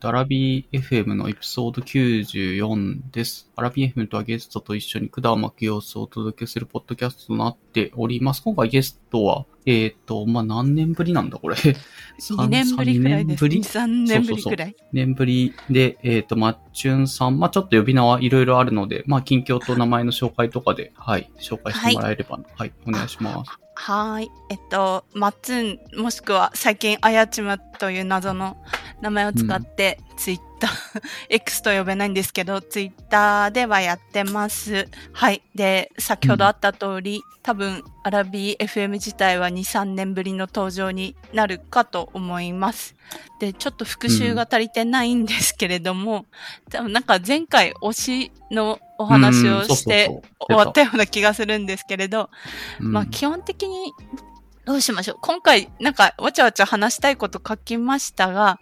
アラビー FM のエピソード94です。アラビー FM とはゲストと一緒に管を巻く様子をお届けするポッドキャストとなっております。今回ゲストは、えっ、と、まあ、何年ぶりなんだこれ？2年ぶりくらいです。三年ぶり？2、3年ぶりくらい。年ぶりで、えっ、と、マッチュンさん、まあ、ちょっと呼び名はいろいろあるので、まあ、近況と名前の紹介とかで、はい、紹介してもらえれば、はい、お願いします。はーい。えっと、マッツン、もしくは最近、あやちまという謎の名前を使って、ツイッター、X と呼べないんですけど、ツイッターではやってます。はい。で、先ほどあった通り、多分、アラビー FM 自体は2、3年ぶりの登場になるかと思います。で、ちょっと復習が足りてないんですけれども、多分なんか前回推しのお話をして終わったような気がするんですけれど、うんまあ基本的にどうしましょう。今回なんかわちゃわちゃ話したいこと書きましたが、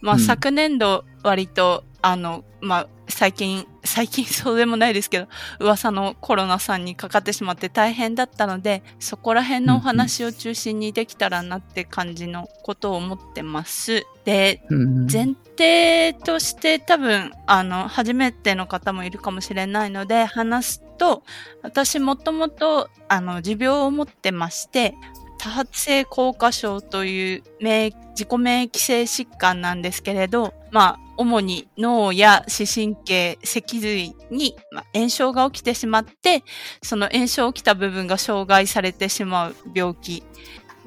まあうん昨年度割と、あの、まあ最近、最近 そうでもないですけど、噂のコロナさんにかかってしまって大変だったので、そこら辺のお話を中心にできたらなって感じのことを思ってます。で、うん前提として多分あの初めての方もいるかもしれないので話すと私もともとあの持病を持ってまして多発性硬化症という自己免疫性疾患なんですけれど、まあ、主に脳や視神経、脊髄にまあ炎症が起きてしまって、その炎症起きた部分が障害されてしまう病気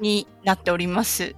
になっております。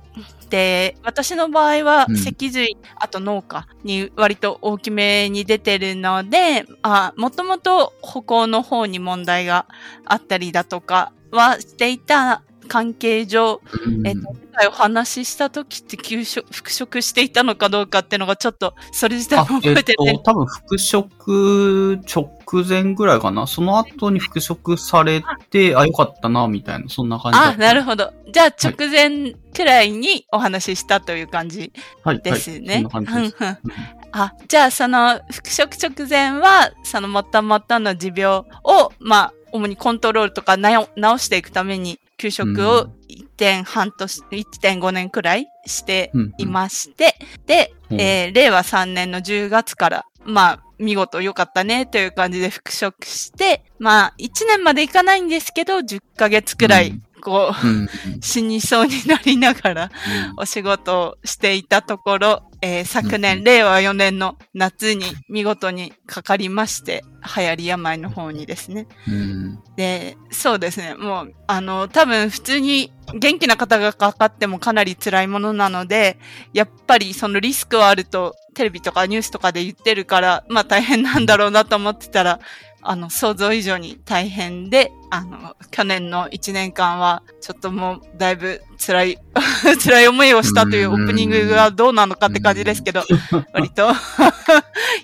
で、私の場合はうん脊髄、あと脳下に割と大きめに出てるので、あ、もともと歩行の方に問題があったりだとかはしていた関係上、うんえっと、前回お話しした時って休職、復職していたのかどうかっていうのがちょっと、それ自体あも、えっ覚えてて、と、多分復職直前ぐらいかな。その後に復職されて、あ、よかったな、みたいな、そんな感じだあ、った。なるほど。じゃあ直前くらいにお話ししたという感じはい、ですね。はい、そんな感じです。うんうんあ、じゃあその復職直前は、そのもともとの持病を、まあ、主にコントロールとか直していくために、休職を1.5半年、1.5年くらいしていまして、で、うん。えー令和3年の10月から、まあ、見事良かったねという感じで復職して、まあ、1年までいかないんですけど、10ヶ月くらい、うん。こう、うん。死にそうになりながら、お仕事をしていたところ、えー昨年、うん令和4年の夏に見事にかかりまして、流行り病の方にですね。うん。で、そうですね。もう、あの、多分普通に元気な方がかかってもかなり辛いものなので、やっぱりそのリスクはあるとテレビとかニュースとかで言ってるから、まあ大変なんだろうなと思ってたら、あの、想像以上に大変で、あの、去年の1年間は、ちょっともう、だいぶ辛い、辛い思いをしたというオープニングがどうなのかって感じですけど、割と、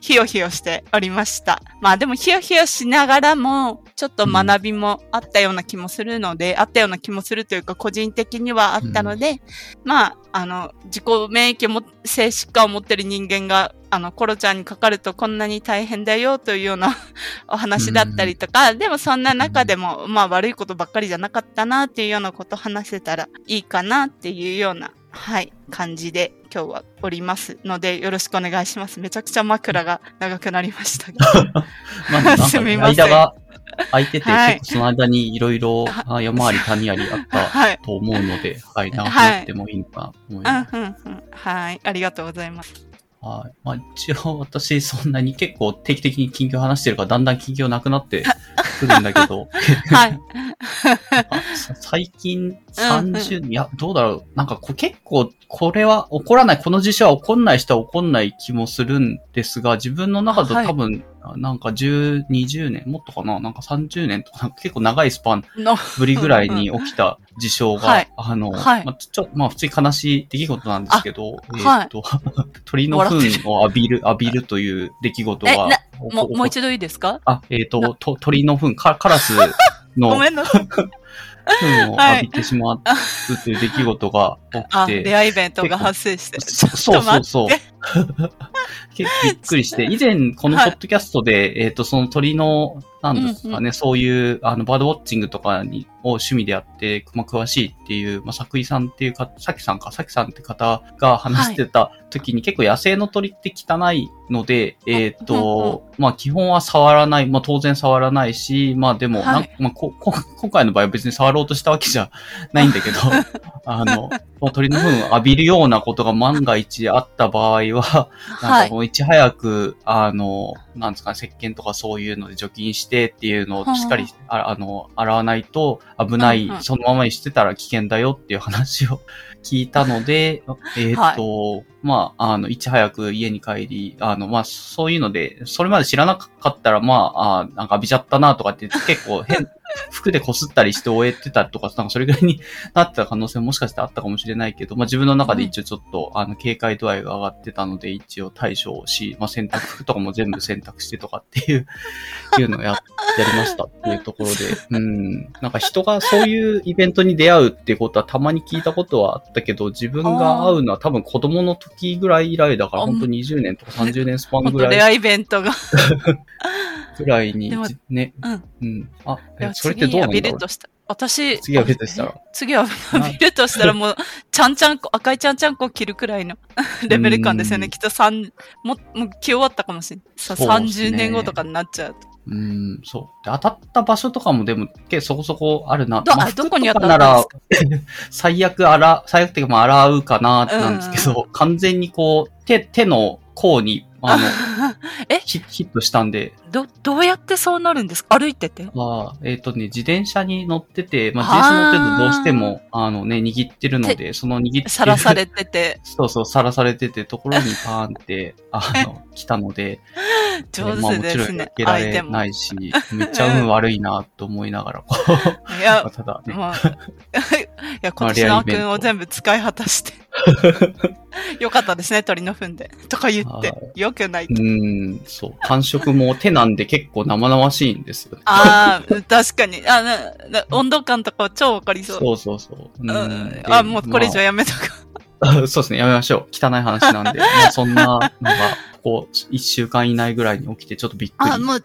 ヒヨヒヨしておりました。まあでもヒヨヒヨしながらも、ちょっと学びもあったような気もするので、あったような気もするというか、個人的にはあったので、まあ、あの、自己免疫も、性疾患を持ってる人間が、あの、コロちゃんにかかるとこんなに大変だよというような お話だったりとか、でもそんな中でも、まあ悪いことばっかりじゃなかったなっていうようなことを話せたらいいかなっていうような、はい、感じで今日はおりますので、よろしくお願いします。めちゃくちゃ枕が長くなりましたが。まあ、すみません間が空いてて、はい結構その間にいろいろはあ山あり谷ありあったはい。と思うので、はい、長くなってもいいのかなと思います。うんうんうん。はい。ありがとうございます。はい。まあ一応私そんなに結構定期的に近況話してるからだんだん近況なくなってくるんだけど、はい。最近30、いや、どうだろう。なんかこう結構これは起こらない、この事象は起こんない人は起こんない気もするんですが、自分の中ではい多分、なんか10、20年、もっとかな？なんか30年とか、結構長いスパンの、ぶりぐらいに起きた事象が、はいあの、はいまあ、ちょ、まあ普通に悲しい出来事なんですけど、えっと、鳥の糞を浴びる、浴びるという出来事がえな、おもう、もうお一度いいですか？あ、えーっと、と鳥の糞、カカラスの ごめんなさい。糞をはい浴びてしまうという出来事があ、起きて、出会いイベントが発生して。そうそう。そう。結構びっくりして、以前このポッドキャストで、えっ、と、その鳥のなんですかね、そういう、あの、バードウォッチングとかに、を趣味でやって、まあ、詳しいっていう、まあ、作井さんっていうか、さきさんか、さきさんって方が話してた時に、結構野生の鳥って汚いので、えっ、と、まあ、基本は触らない、まあ、当然触らないし、まあ、でも、はい。まあここ、今回の場合は別に触ろうとしたわけじゃないんだけど、あの、まあ鳥の糞を浴びるようなことが万が一あった場合は、なんはい。かもういち早く、あの、なんですかね、石鹸とかそういうので除菌してっていうのをしっかり、あ。あの、洗わないと危ない、そのままにしてたら危険だよっていう話を聞いたので、えーっと、まあ、あの、いち早く家に帰り、あの、まあ、そういうので、それまで知らなかったら、まあ、あなんか浴びちゃったなとかって結構 変、服で擦ったりして終えてたりとか、なんかそれぐらいに なってた可能性ももしかしてあったかもしれないけど、まあ自分の中で一応ちょっと、あの、警戒度合いが上がってたので、一応対処をし、まあ洗濯服とかも全部洗濯してとかっていう、いうのをや、やりましたっていうところで、うん、なんか人がそういうイベントに出会うっていうことはたまに聞いたことはあったけど、自分が会うのは多分子供の時ぐらい以来だから、あ本当20年とか30年スパン本ぐらい、当レアイベントが。ぐらいにね、うん。うん。あ、それってどうなんだろう？私、次浴びるとしたら？え次浴びるとしたらもう、ちゃんちゃんこ、赤いちゃんちゃんこを着るくらいの レベル感ですよね。うんきっと三も、もう着終わったかもしれない。さね30年後とかになっちゃうと。うん、そう。で当たった場所とかもでも、結構そこそこあるな。どまああどこに当たったんですら、最悪洗、最悪っていうかまあ洗うかな、なんですけど、完全にこう、手、手の甲に、あの、え？ヒヒットしたんで、ど、どうやってそうなるんですか？歩いててまあ、えっ、とね、自転車に乗ってて、まあ、自転車乗ってるとどうしても、あのね、握ってるので、その握ってる。さらされてて、そうそう、さらされてて、ところにパーンって、あの、来たので、上まあもちろん手ですね避。けられ。ないし、めっちゃ運悪いなと思いながら、こう、いやまあ、ただね、まあ、いや、今年の悪運を全部使い果たして。よかったですね、鳥の糞で。とか言っては。よくない。うーん、そう。感触も手なんで結構生々しいんですよね。ああ、確かに。あなな温度感とかは超わかりそう。そうそうそう。うんであ、もうこれ以上やめとく。ま あそうですね、やめましょう。汚い話なんで。まあそんなのが、ここ1週間以内ぐらいに起きてちょっとびっくり。あ、もう、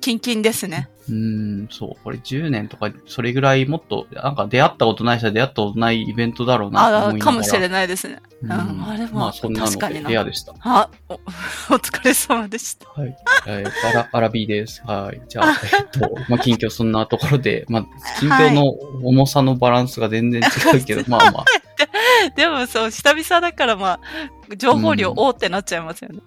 キンキンですね。うーん、そう。これ10年とか、それぐらいもっと、なんか出会ったことない人は出会ったことないイベントだろうなとあ思いながら。かもしれないですね。うんうんあれもまあそんなので確かになレアでした。あ、お、お疲れ様でした。はい。えー、アラ、アラビーです。はい。じゃあ、えっと、まあ、近況そんなところで、まあ、近況の重さのバランスが全然違うけど、まあまあ、でもそう、久々だからまあ、情報量うん多ってなっちゃいますよね。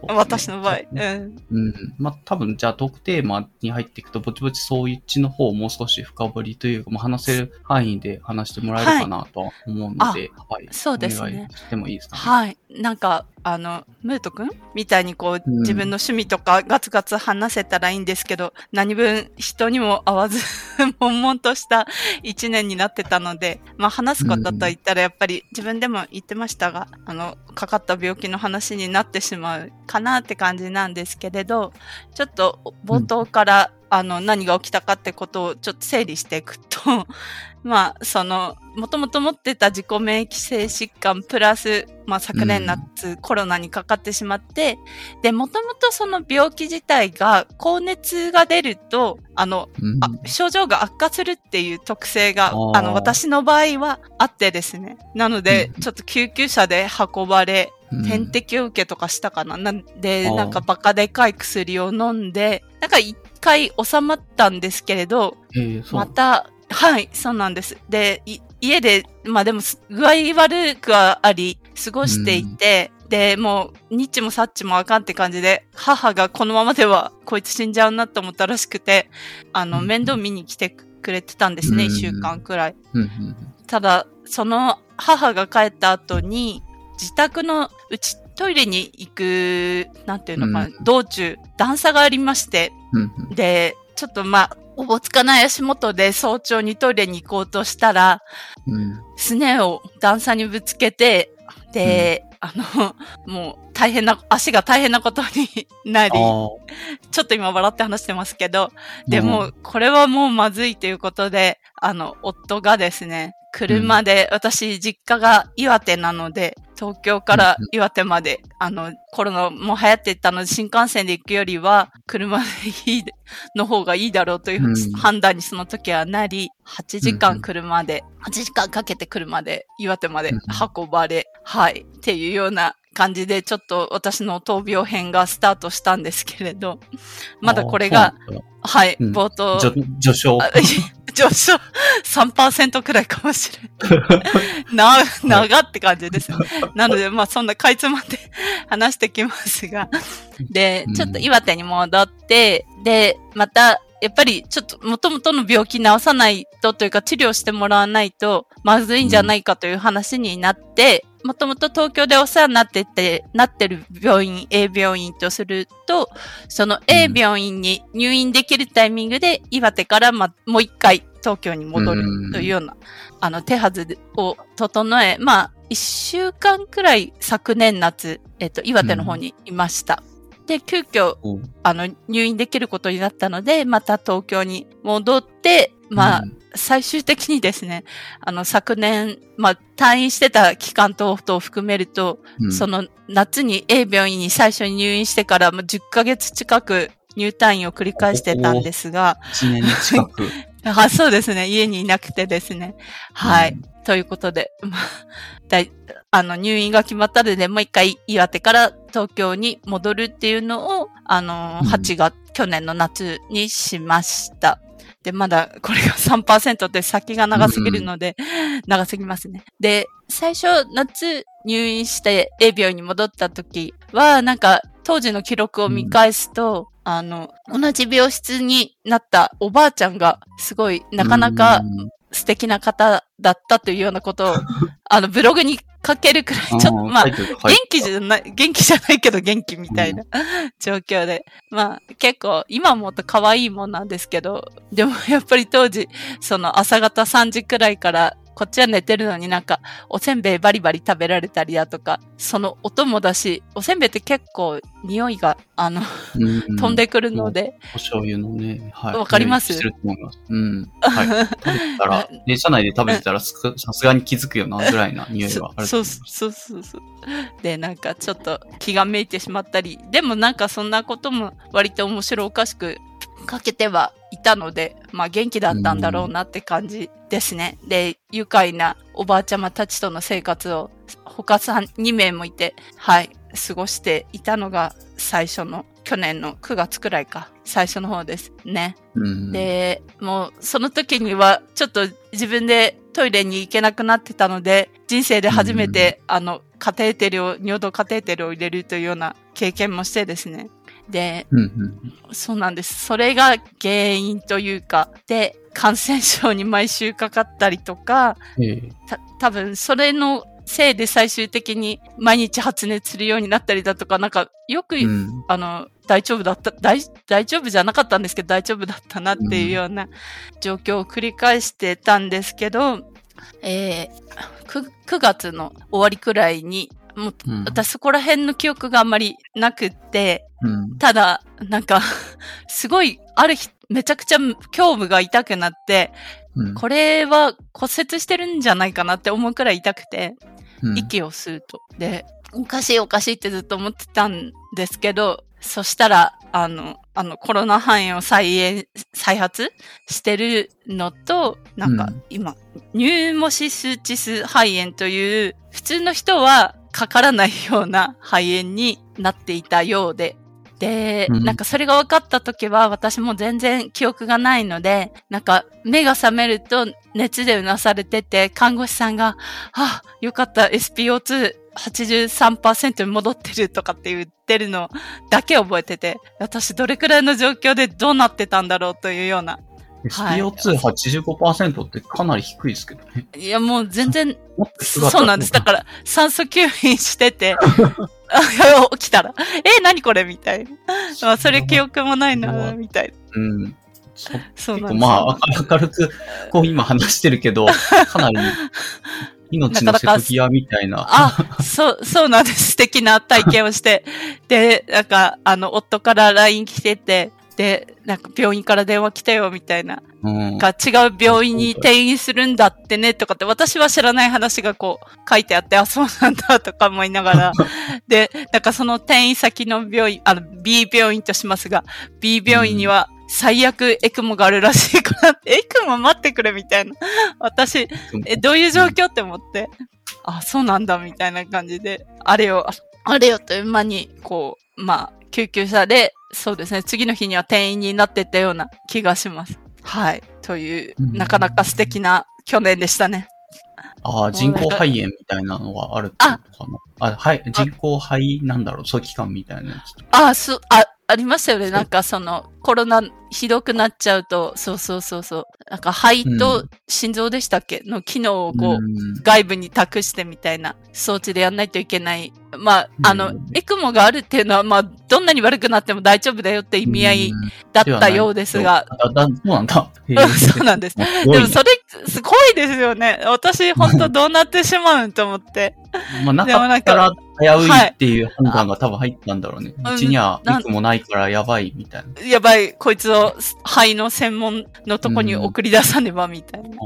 そ う私の場合。そうん。うん。まあ、多分、じゃあ、トークテーマに入っていくと、ぼちぼちそういうちの方をもう少し深掘りというか、まあ、話せる範囲で話してもらえるかなとは思うので、はい。そうですねしてもいいですかね。はい。なんか、あの、ムート君みたいにこう、うん自分の趣味とかガツガツ話せたらいいんですけど、何分人にも会わず、悶々とした一年になってたので、まあ話すことと言ったらやっぱり自分でも言ってましたが、あの、のかかった病気の話になってしまうかなって感じなんですけれど、ちょっと冒頭から、あの、何が起きたかってことをちょっと整理していくと、まあ、その、もともと持ってた自己免疫性疾患プラス、まあ昨年夏、コロナにかかってしまって、で、もともとその病気自体が高熱が出ると、あの、うん。あ症状が悪化するっていう特性があ、の、私の場合はあってですね。なので、うん。ちょっと救急車で運ばれ、うん。点滴を受けとかしたかな。なんで、なんかバカでかい薬を飲んで、なんか一回収まったんですけれど、えーまた、はい、そうなんです。で、い家で、まあでもす、具合悪くはあり、過ごしていて、で、もう、ニッチもサッチもあかんって感じで、母がこのままでは、こいつ死んじゃうなと思ったらしくて、あの、うん。面倒見に来てくれてたんですね、うん。一週間くらい。うんうん。ただ、その母が帰った後に、自宅のうちトイレに行く、なんていうのかな、うん。道中、段差がありまして、うんうん。で、ちょっとまあ、おぼつかない足元で早朝にトイレに行こうとしたら、うん。すねを段差にぶつけて、で、あの、もう大変な、足が大変なことになり、ちょっと今笑って話してますけど、でうん。も、これはもうまずいということで、あの、夫がですね、車で、私、実家が岩手なので、東京から岩手まで、あの、コロナも流行ってたので、新幹線で行くよりは、車でいい、の方がいいだろうといううん。判断にその時はなり、8時間車で、8時間かけて車で岩手まで運ばれ、はい、っていうような感じで、ちょっと私の闘病編がスタートしたんですけれど、まだこれが、はい、うん。冒頭、序序章。あ上昇3%くらいかもしれん。な、長って感じです。なので、まあそんなかいつまんで話してきますが。でうん、ちょっと岩手に戻って、で、また、やっぱりちょっと元々の病気治さないとというか治療してもらわないとまずいんじゃないかという話になって、もともと東京でお世話になってて、なってる病院、A 病院とすると、その A 病院に入院できるタイミングで岩手からま、もう一回東京に戻るというような、あの手はずを整え、まあ、一週間くらい昨年夏、えっと、岩手の方にいました。で、急遽、おあの、入院できることになったので、また東京に戻って、まあ、うん最終的にですね、あの、昨年、まあ、退院してた期間等々を含めると、うんその夏に A 病院に最初に入院してから、まあ、10ヶ月近く入退院を繰り返してたんですが、一年近く。あそうですね、家にいなくてですね。はい。うんということで、まあ、だいあの、入院が決まったので、もう一回岩手から東京に戻るっていうのを、あの、うん8月、去年の夏にしました。で、まだこれが3%って先が長すぎるので、長すぎますね。で、最初夏入院して A 病院に戻った時は、なんか当時の記録を見返すと、あの、同じ病室になったおばあちゃんが、すごい、なかなかうん素敵な方だったというようなことを、あの、ブログに書けるくらい、ちょっと、まあ、元気じゃない、元気じゃないけど元気みたいな 状況で。まあ結構今思うと可愛いもんなんですけど、でもやっぱり当時、その朝方3時くらいからこっちは寝てるのになんかおせんべいバリバリ食べられたりだとか、その音もだし、おせんべいって結構匂いがあの、うん飛んでくるので、お醤油のね、はい。わかります？してると思います。うん。はい。食べてたら、電車内で食べてたら さすがに気づくよな、ぐらいな匂いがあるとそ。うそうそうそう。で、なんかちょっと気がめいてしまったり、でもなんかそんなことも割と面白おかしくかけてはいたので、まあ元気だったんだろうなって感じですね。で、愉快なおばあちゃまたちとの生活を他3、2名もいて、はい、過ごしていたのが最初の、去年の9月くらいか、最初の方ですね。うん、で、もうその時にはちょっと自分でトイレに行けなくなってたので、人生で初めて、あの、カテーテルを、尿道カテーテルを入れるというような経験もしてですね。で、うんうんそうなんです。それが原因というか、で、感染症に毎週かかったりとか、ええ。た多分それのせいで最終的に毎日発熱するようになったりだとか、なんかよく、うん。あの、大丈夫だった、大、大丈夫じゃなかったんですけど、大丈夫だったなっていうような状況を繰り返してたんですけど、えー、9, 9月の終わりくらいに、もう、うん。私そこら辺の記憶があんまりなくって、うん。ただ、なんか、すごい、ある日、めちゃくちゃ胸部が痛くなって、うん。これは骨折してるんじゃないかなって思うくらい痛くて、うん。息を吸うと。で、おかしいおかしいってずっと思ってたんですけど、そしたら、あの、あの、コロナ肺炎を再炎、再発してるのと、なんかうん。今、ニューモシスチス肺炎という、普通の人はかからないような肺炎になっていたようで、で、うんなんかそれが分かった時は私も全然記憶がないので、なんか目が覚めると熱でうなされてて、看護師さんが、あ、よかった、SPO283% に戻ってるとかって言ってるのだけ覚えてて、私どれくらいの状況でどうなってたんだろうというような。はい SPO285% ってかなり低いですけどね。いや、もう全然、そうなんです。だから、酸素吸引してて、あ起きたら、え、何これみたいな。まあ、それ記憶もないな、みたいな。うん。そそうなんです。結構まあ、明るく、こう今話してるけど、かなり命の瀬戸際みたいな。あ、そう、そうなんです。素敵な体験をして。で、なんか、あの、夫から LINE 来てて、で、なんか病院から電話来たよ、みたいな。うん。が違う病院に転院するんだってねとかって私は知らない話がこう書いてあって、あ、そうなんだとか思いながら。で、なんかその転院先の病院、あの B 病院としますが、B 病院には最悪エクモがあるらしいからって、エクモ待ってくれみたいな。私、え、どういう状況って思って、あ、そうなんだみたいな感じで、あれよ、あれよという間に、こう、まあ、救急車で、そうですね、次の日には転院になってったような気がします。はい。という、うんなかなか素敵な去年でしたね。ああ、人工肺炎みたいなのがあるってことかな。あ、はい、人工肺、なんだろう、そういう期間みたいなやつ。あ、す、あ、ありましたよね。なんかその、コロナひどくなっちゃうと、そうそうそうそう。なんか肺と心臓でしたっけの機能をこう、うん外部に託してみたいな装置でやんないといけない。まあ、あのうん、エクモがあるっていうのは、まあ、どんなに悪くなっても大丈夫だよって意味合いうんだったようですが、そうなんだ。そうなんです。ででもそれ、すごいですよね。私、本当どうなってしまうんと思って。まあ、なかかったら危ういっていう判断が多分入ったんだろうね。はいうちにはなんいくもないからやばいみたいな。やばい、こいつを肺の専門のとこに送り出さねばみたいな。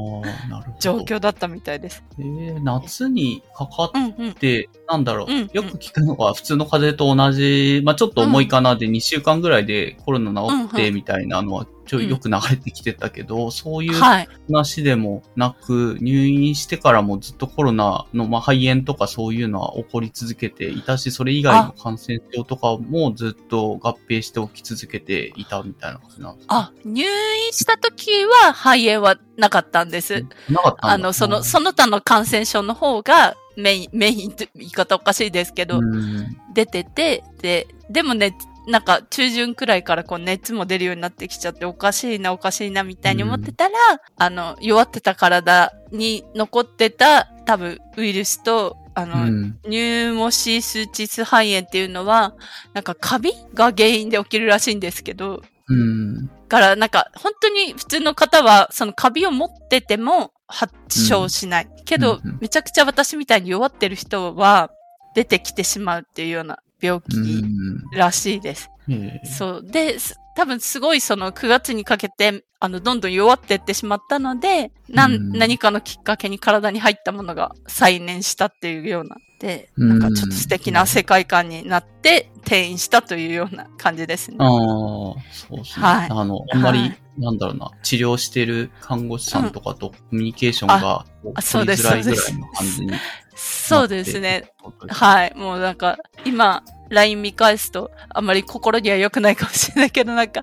状況だったみたいです。えー夏にかかっうんうん。て、なんだろう、うんうんよく聞くのが普通の風邪と同じ、まあちょっと重いかなで2週間ぐらいでコロナ治ってみたいなのはちょうん。よく流れてきてたけど、そういうはい。話でもなく、入院してからもずっとコロナの、まあ、肺炎とかそういうのは起こり続けていたし、それ以外の感染症とかもずっと合併して起き続けていたみたいな感じなんですか？あ、入院した時は肺炎はなかったんです。なかったあの、その、その他の感染症の方がメイン、メインって言い方おかしいですけど、うん。出てて、で、でもね、なんか中旬くらいからこう熱も出るようになってきちゃっておかしいなおかしいなみたいに思ってたら、あの、弱ってた体に残ってた多分ウイルスと、あの、うんニューモシスチス肺炎っていうのは、なんかカビが原因で起きるらしいんですけど、うん。から、なんか、本当に普通の方は、そのカビを持ってても発症しない。けど、うんうんめちゃくちゃ私みたいに弱ってる人は、出てきてしまうっていうような病う気ん。らしいです。ええそう。で、す多分すごいその9月にかけて、あの、どんどん弱ってってしまったので、なん、うん何かのきっかけに体に入ったものが再燃したっていうような。で、うんなんかちょっと素敵な世界観になって転院したというような感じですね。ああ、そうですね。はいあの、あんまり、はいなんだろうな、治療してる看護師さんとかとコミュニケーションがあそうです取りづらいぐらいの感じにそうですね。。はい。もうなんか、今、LINE 見返すと、あんまり心には良くないかもしれないけど、なんか、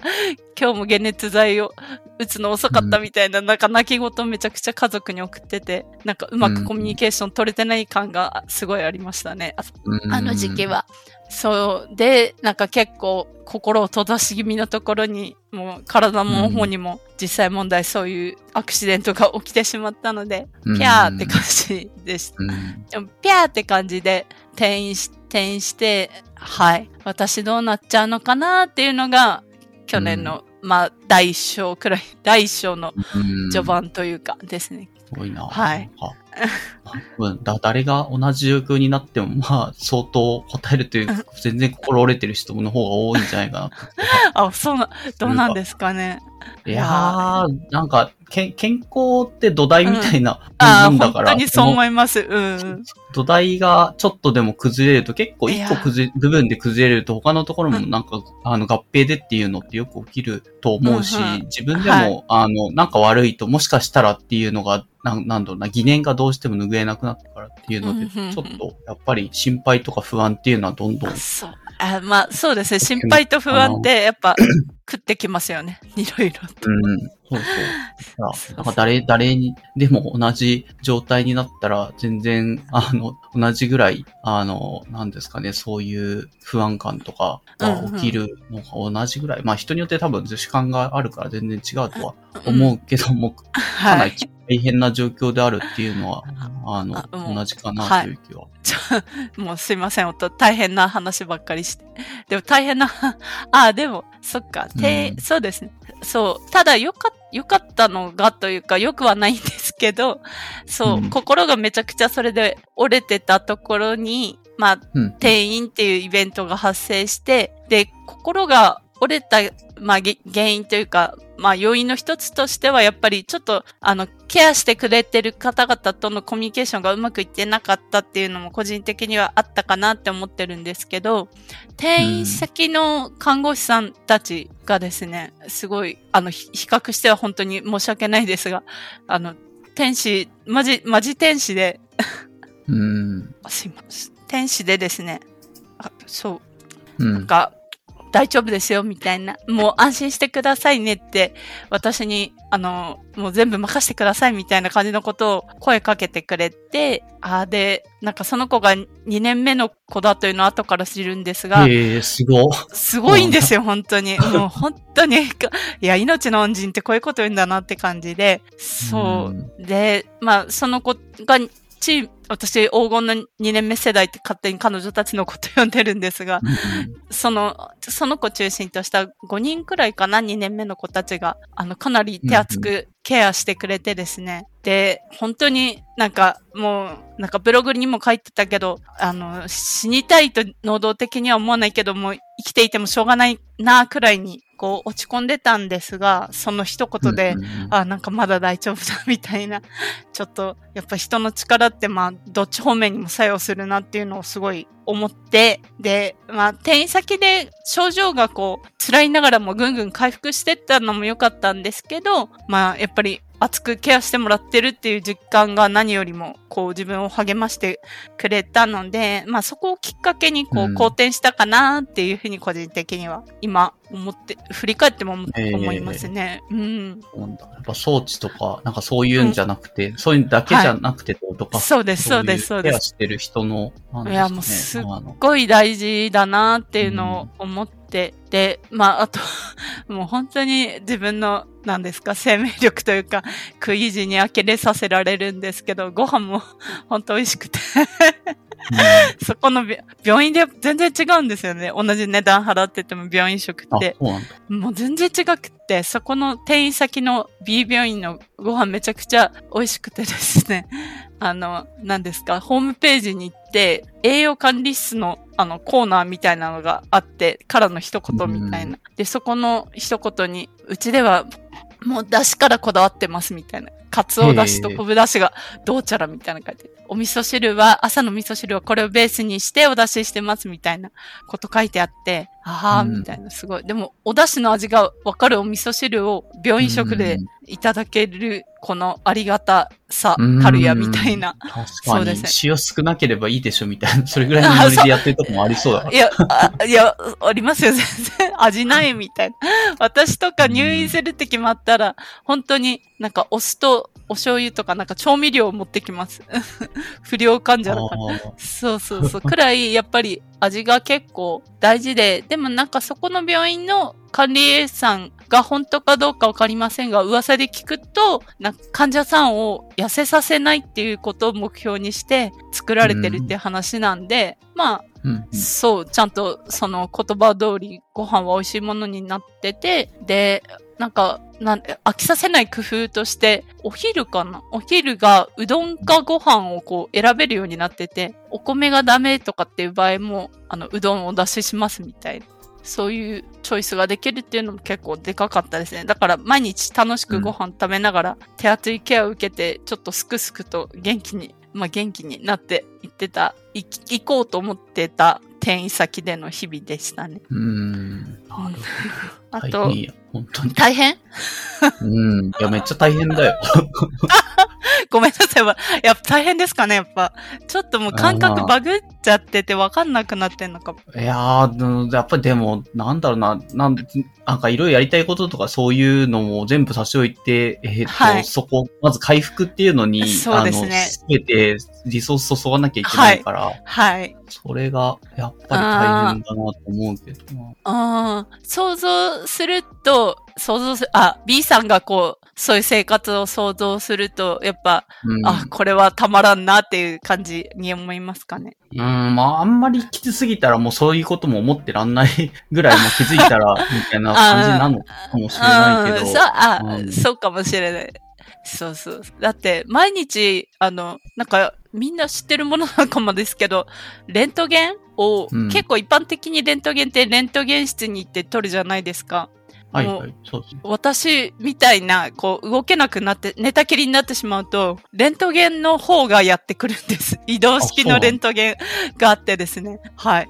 今日も解熱剤を打つの遅かったみたいな、なんか泣き言をめちゃくちゃ家族に送ってて、なんかうまくコミュニケーション取れてない感がすごいありましたね。あうんあの時期。は。そう。で、なんか結構心を閉ざし気味のところに、もう体も方にも実際問題そういうアクシデントが起きてしまったので、うんピャーって感じでした。うん。でもピャーって感じで転院し、転院して、はい。私どうなっちゃうのかなっていうのが、去年の、まあ、第一章くらい、第一章のうん序。盤というかですね。すごいな。はいあ。うんだ誰が同じ状況になっても、まあ、相当答えるというか、全然心折れてる人の方が多いんじゃないかな。あ、そうな、どうなんですかね。いやー、なんか、け健康って土台みたいなもんだから、本当にそう思います。うんうん。土台がちょっとでも崩れると結構一個崩れ部分で崩れると他のところもなんか、あの合併でっていうのってよく起きると思うし、うんうん自分でも、はいあの、なんか悪いともしかしたらっていうのが、なんなんだろうな、疑念がどうしても拭えなくなったからっていうので、ちょっとやっぱり心配とか不安っていうのはどんどん、そう。あまあ、そうですね。心配と不安って、やっぱ、食ってきますよね。いろいろと。うん、そうそう。誰、誰にでも同じ状態になったら、全然、あの、同じぐらい、あの、なんですかね、そういう不安感とかが起きるのが同じぐらい。まあ人によって多分主観があるから全然違うとは思うけども、か なはい。り大変な状況であるっていうのは、あの、同じかなという気は。ち ょもうすいません、おと大変な話ばっかりして。でも大変な、あ、でも、そっか、てうんそうですね。そう。ただ、よか、よかったのがというか、よくはないんですけど、そう、うん心がめちゃくちゃそれで折れてたところに、まあ、うん。転院っていうイベントが発生して、で、心が折れたまあ、げ原因というか、まあ、要因の一つとしては、やっぱりちょっと、あの、ケアしてくれてる方々とのコミュニケーションがうまくいってなかったっていうのも個人的にはあったかなって思ってるんですけど、転院先の看護師さんたちがですね、すごい、あの、比較しては本当に申し訳ないですが、あの、天使、マジ、マジ天使で、うん。すいません。天使でですね、あそう、うん。なんか、大丈夫ですよ、みたいな。もう安心してくださいねって、私に、あの、もう全部任せてください、みたいな感じのことを声かけてくれて、あーで、なんかその子が2年目の子だというのを後から知るんですが、へえ、すご。すごいんですよ、本当に。もう本当に、いや、命の恩人ってこういうこと言うんだなって感じで、そう。で、まあ、その子が、チーム、私、黄金の2年目世代って勝手に彼女たちのこと呼んでるんですが、その、その子中心とした5人くらいかな、2年目の子たちが、あの、かなり手厚くケアしてくれてですね。で、本当になんかもう、なんかブログにも書いてたけど、あの、死にたいと能動的には思わないけども、生きていてもしょうがないな、くらいに、こう、落ち込んでたんですが、その一言で、うんうんあ、なんかまだ大丈夫だ、みたいな。ちょっと、やっぱ人の力って、まあ、どっち方面にも作用するなっていうのをすごい思って、で、まあ、転院先で症状がこう、辛いながらもぐんぐん回復してったのも良かったんですけど、まあ、やっぱり、熱くケアしてもらってるっていう実感が何よりも、こう、自分を励ましてくれたので、まあ、そこをきっかけに、こう、うん好転したかなっていうふうに個人的には、今、思って、振り返っても思いますね。うん。そうなんだやっぱ装置とか、なんかそういうんじゃなくて、そういうのだけじゃなくてとか。そうです、そうです、そうですケア。してる人の、ねいやもうすっごい大事だなっていうのを思って、で、まあ、あと、もう本当に自分の、なんですか、生命力というか、食い意地に呆れさせられるんですけど、ご飯も 本当美味しくて、そこのび病院で全然違うんですよね。同じ値段払ってても病院食あ、って。もう全然違くって、そこの転院先の B 病院のご飯めちゃくちゃ美味しくてですね。あの、何ですか、ホームページに行って、栄養管理室のあのコーナーみたいなのがあって、からの一言みたいな。で、そこの一言に、うちではもう出汁からこだわってますみたいな。かつおだしと昆布だしがどうちゃらみたいな感じで。お味噌汁は、朝の味噌汁はこれをベースにしてお出ししてますみたいなこと書いてあって、ああ、うんみたいな、すごい。でも、お出汁の味がわかるお味噌汁を病院食でいただける、このありがたさうんたるや、みたいな。確かにそうですね。塩少なければいいでしょみたいな、それぐらいのノリでやってるとこもありそうだから。いや、あいや、ありますよ、全然。味ないみたいな。私とか入院するって決まったら、本当になんかお酢とお醤油とかなんか調味料を持ってきます。不良患者だから。そうそうそう。くらい、やっぱり味が結構大事で、でもなんかそこの病院の管理栄さんが本当かどうかわかりませんが、噂で聞くと、なんか患者さんを痩せさせないっていうことを目標にして作られてるって話なんで、まあ、うんうんそう、ちゃんとその言葉通りご飯は美味しいものになってて、で、なんか、なん飽きさせない工夫として、お昼かな？お昼がうどんかご飯をこう選べるようになってて、お米がダメとかっていう場合も、あの、うどんをお出ししますみたいな。そういうチョイスができるっていうのも結構でかかったですね。だから毎日楽しくご飯食べながら、手厚いケアを受けて、ちょっとすくすくと元気に、まあ元気になっていってた、い行こうと思ってた転院先での日々でしたね。うーん。あと本当に。大変？うん。いや、めっちゃ大変だよ。ごめんなさい。やっぱ大変ですかね、やっぱ。ちょっともう感覚バグっちゃってて分かんなくなってんのかも。いやー、うんやっぱりでも、なんだろうな、なんなんかいろいろやりたいこととかそういうのも全部差し置いて、えーっと、はいそこ、まず回復っていうのに、そうですねすべてリソース注がなきゃいけないから、はい。それがやっぱり大変だなと思うけどな。あー想像すると、想像する、あ、B さんがこう、そういう生活を想像すると、やっぱ、うん、あ、これはたまらんなっていう感じに思いますかね？うん、まあ、あんまりきつすぎたらもうそういうことも思ってらんない ぐらいもう気づいたら、みたいな感じなのかもしれないけど。うんそう、あ、うんそうかもしれない。そうそう。だって、毎日、あの、なんか、みんな知ってるものなのかもですけど、レントゲンを、うん結構一般的にレントゲンってレントゲン室に行って撮るじゃないですか。はいはい。そうですね。私みたいな、こう、動けなくなって、寝たきりになってしまうと、レントゲンの方がやってくるんです。移動式のレントゲンがあってですね。はい。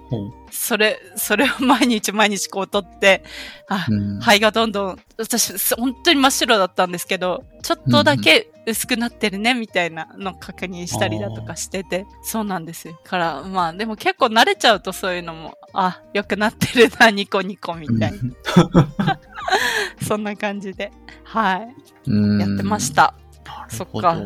それ、それを毎日毎日こう撮って、あ、うん肺がどんどん、私、す本当に真っ白だったんですけど、ちょっとだけ薄くなってるね、みたいなのを確認したりだとかしてて、そうなんですよ。から、まあ、でも結構慣れちゃうとそういうのも、あ、良くなってるな、ニコニコみたいな。そんな感じで、はい。うんやってまし。た。なそっか。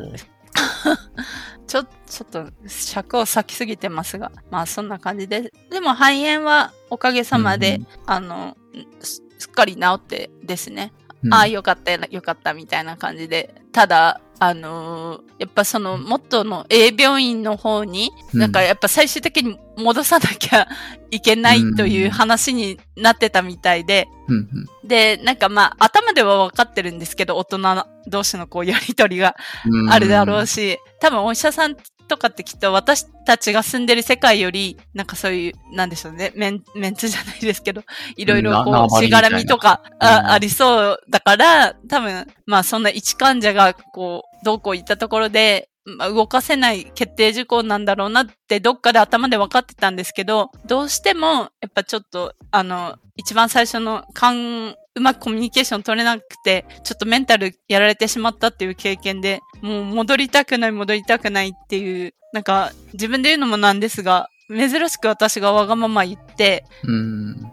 ちょ、ちょっと尺を割きすぎてますが、まあそんな感じで。でも肺炎はおかげさまで、うんあの、すすっかり治ってですね。うんああ、よかった、よかった、みたいな感じで。ただ、あのーやっぱその元の A 病院の方に、うん。なんかやっぱ最終的に戻さなきゃ いけないという話になってたみたいで、うんうん。で、なんかまあ頭では分かってるんですけど、大人同士のこうやりとりがうん。あるだろうし、多分お医者さんとかってきっと私たちが住んでる世界より、なんかそういう、なんでしょうね、メンメンツじゃないですけど、いろいろなこう、しがらみとかうん。あありそうだから、多分、まあそんな一患者がこう、どうこう言ったところで、まあ、動かせない決定事項なんだろうなってどっかで頭で分かってたんですけど、どうしても、やっぱちょっと、あの、一番最初の勘、うまくコミュニケーション取れなくて、ちょっとメンタルやられてしまったっていう経験で、もう戻りたくない戻りたくないっていう、なんか自分で言うのもなんですが、珍しく私がわがまま言って、うん。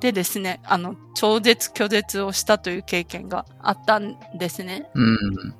でですね、あの、超絶拒絶をしたという経験があったんですね。うん。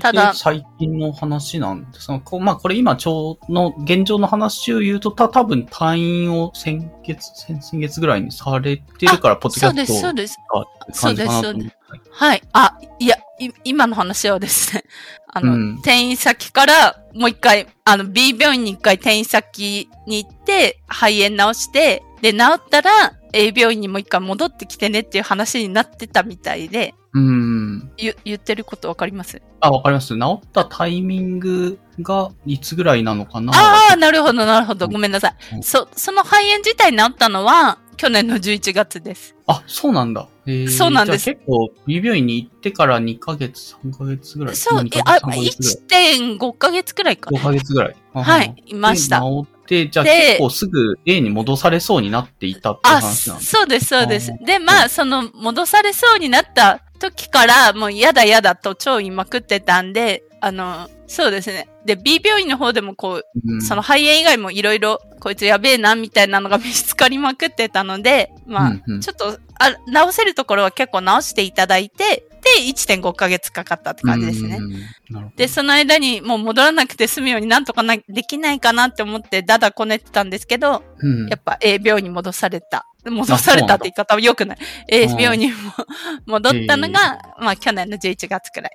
ただ最近の話なんですが、こうまあこれ今ちょうの現状の話を言うと、た多分退院を先月、先々月ぐらいにされてるから、ポッドキそうです、ャストそうです。が感じかなと思って。はい。あ、いや、い今の話はですね、あの、うん転院先からもう一回、あの、B 病院に一回転院先に行って、肺炎治して、で、治ったら A 病院にもう一回戻ってきてねっていう話になってたみたいで、うん。ゆ言ってることわかります？あ、わかります。治ったタイミングがいつぐらいなのかな？ああ、なるほど、なるほど。ごめんなさい。うんそ、その肺炎自体治ったのは、去年の11月です。あ、そうなんだ。えーそうなんですじゃあ結構、B 病院に行ってから2ヶ月、3ヶ月ぐらい？そう、2いヶあ、月、3ヶ月ぐ1.5ヶ月くらいからい。5ヶ月ぐらい。はい、いました。で治って、じゃあで結構すぐ A に戻されそうになっていたってあ、話なんです。そうです、そうですあ。で、まあ、その、戻されそうになった時から、もう嫌だ嫌だと超言いまくってたんで、あの、そうですね。で、B 病院の方でもこう、うんその肺炎以外もいろいろ、こいつやべえな、みたいなのが見つかりまくってたので、まあ、うんうんちょっと、あ、直せるところは結構直していただいて、で、1.5ヶ月かかったって感じですね。で、その間にもう戻らなくて済むようになんとかな、できないかなって思ってだだこねてたんですけど、うんやっぱ A 病院に戻された。戻されたって言い方は良くない。A 病院にも戻ったのが、まあ去年の11月くらい。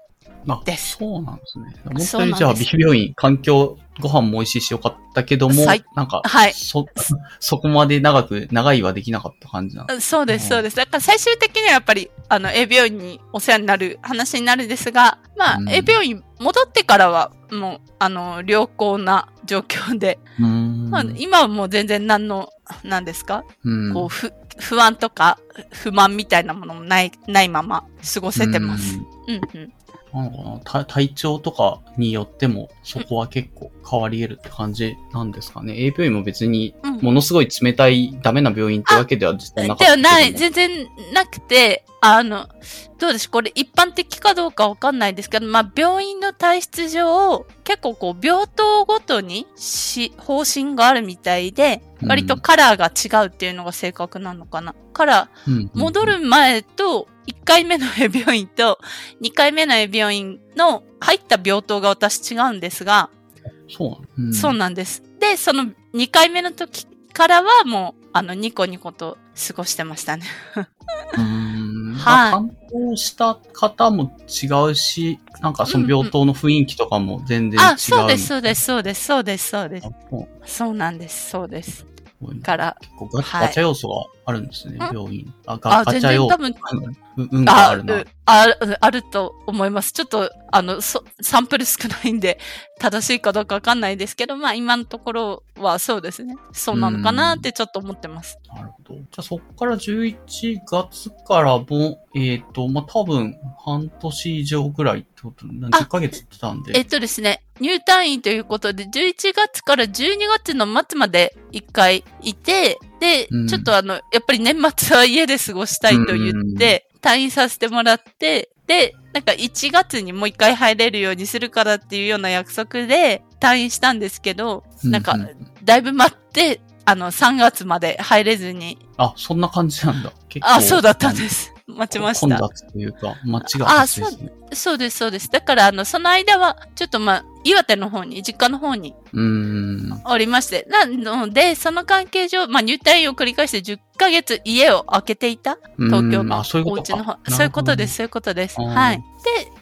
あですそうなんですね。思ったそうなんですよりじゃあ、B 病院、環境、ご飯も美味しいしよかったけども最、なんか、はいそ、そこまで長く、長いはできなかった感じなんですそうです、そうです。だから最終的にはやっぱり、あの、A 病院にお世話になる話になるんですが、まあ、うん A 病院戻ってからは、もう、あの、良好な状況で、まあ、今はもう全然何の、何ですか？うん。こう、ふ、不安とか不満みたいなものもない、ないまま過ごせてます。うんうん。なのかな体体調とかによっても、そこは結構変わり得るって感じなんですかね。A 病院も別に、うんものすごい冷たい、ダメな病院ってわけでは実際なかった。ではない、全然なくて、あの、どうでしょうこれ一般的かどうかわかんないですけど、まあ、病院の体質上、結構こう、病棟ごとにし、方針があるみたいで、うん割とカラーが違うっていうのが正確なのかな。から、戻る前と、1回目の A 病院と、2回目の A 病院の入った病棟が私違うんですが、そううんそうなんです。で、その2回目の時からはもう、あの、ニコニコと過ごしてましたね。はいまあ担当した方も違うし、なんかその病棟の雰囲気とかも全然違う。あ、そうです、そうです、そうです、そうです、そうです。そうなんです、そうです。から、結構ガ,、チャ要素があるんですね、ん？病院。あ、あガガチャ要素。全然多分あるある、あると思います。ちょっと、あの、そサンプル少ないんで、正しいかどうかわかんないですけど、まあ今のところはそうですね。そうなのかなってちょっと思ってます。なるほど。じゃあそこから11月からも、えっ、と、まあ、多分半年以上ぐらいってこと、何10ヶ月ってたんで。えっとですね、入退院ということで、11月から12月の末まで1回いて、で、うん。ちょっとあの、やっぱり年末は家で過ごしたいと言って、退院させてもらって、で、なんか1月にもう1回入れるようにするからっていうような約束で退院したんですけど、なんかだいぶ待って、あの、3月まで入れずに、あ、そんな感じなんだ。結構。あ、そうだったんです。待ちました。混雑というか、街が発生する。そうです、そうです。だから、あの、その間は、ちょっとまあ、岩手の方に、実家の方に。おりまして。なので、その関係上、まあ、入退院を繰り返して10ヶ月家を空けていた東京のお。家の方。そういうことです、そういうことです。はい。で、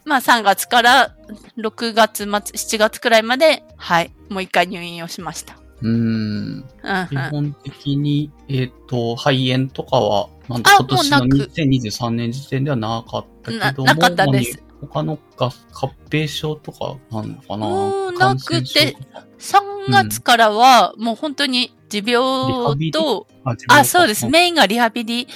まあ、3月から6月末、7月くらいまで、はい、もう一回入院をしました。うーん。うん、基うん。本的に、えっ、と、肺炎とかは、なんだあ今年のもうなく2023年時点ではなかったけども、ななかったですまあ他のが合併症とかなのかなもうな感くて染症とか3月からは、もう本当に持病と、あ、そうです。ね。メインがリハビリ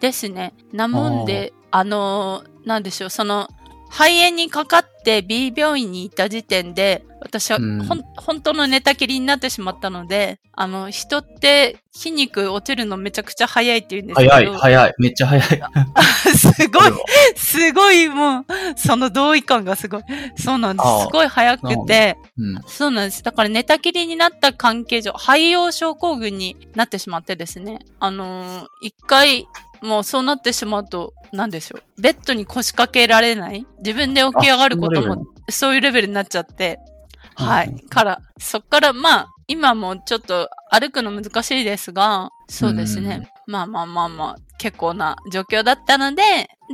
ですね。なもんで、あのーなんでしょう、その、肺炎にかかって B 病院に行った時点で、私はうんほん、本当の寝たきりになってしまったので、あの、人って筋肉落ちるのめちゃくちゃ早いって言うんですけど。早い、早い。めっちゃ早い。すごい、すごいもう、その同意感がすごい。そうなんです。すごい早くて、うん。そうなんです。だから寝たきりになった関係上、肺葉症候群になってしまってですね。あのー一回、もうそうなってしまうと、なんでしょう。ベッドに腰掛けられない？自分で起き上がることも、そういうレベルになっちゃって。はうんい。から、そっからまあ、今もちょっと歩くの難しいですが、そうですね。まあまあまあまあ、結構な状況だったので、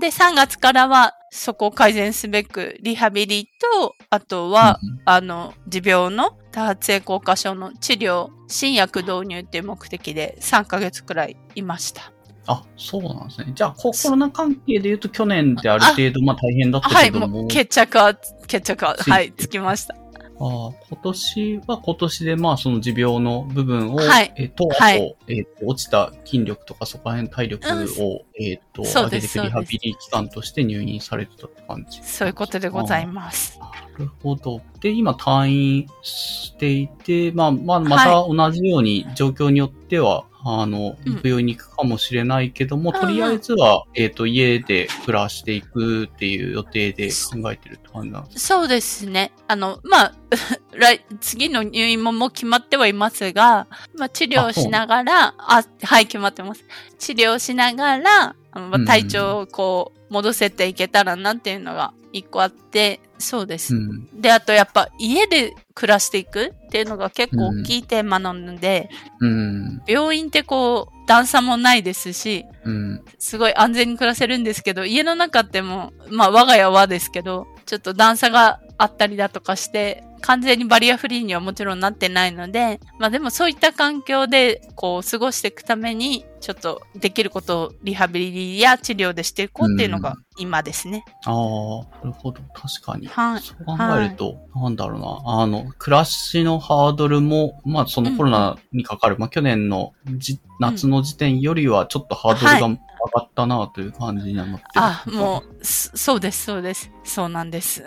で、3月からはそこを改善すべくリハビリと、あとは、うんあの、持病の多発性硬化症の治療、新薬導入っていう目的で3ヶ月くらいいました。あ、そうなんですね。じゃあ、ココロナ関係で言うと去年である程度、まあ大変だったはい、けども、もう決着は、決着は、はい、つきました。ああ今年は今年で、まあその持病の部分を、はいえっと、あと、はいえっと、落ちた筋力とかそこら辺体力を、えっと、そう上げていくリハビリ期間として入院されてたって感じ。そういうことでございます。なるほど。で、今退院していて、まあ、まあ、また同じように状況によっては、あのうん、病院に行くかもしれないけども、うんうん。とりあえずは、えっ、と、家で暮らしていくっていう予定で考えてるって感じなんですそうですね。あの、まあ、来、次の入院ももう決まってはいますが、まあ、治療をしながら、あはい、決まってます。治療しながら、あのまあうん。体調をこう、戻せていけたらなっていうのが一個あって、そうです。うん。で、あとやっぱ家で暮らしていくっていうのが結構大きいテーマなので、うん。病院ってこう、段差もないですし、うん。すごい安全に暮らせるんですけど、家の中ってもう、まあ我が家はですけど、ちょっと段差があったりだとかして、完全にバリアフリーにはもちろんなってないので、まあでもそういった環境でこう過ごしていくために、ちょっとできることをリハビリや治療でしていこうっていうのが今ですね。ああ、なるほど。確かに。はいそう考えると、なんだろうな。あの、暮らしのハードルも、まあ、そのコロナにかかる、まあ、去年のじ夏の時点よりは、ちょっとハードルが上がったなという感じにはなってる。あ、もう、そそうです、そうです。そうなんです。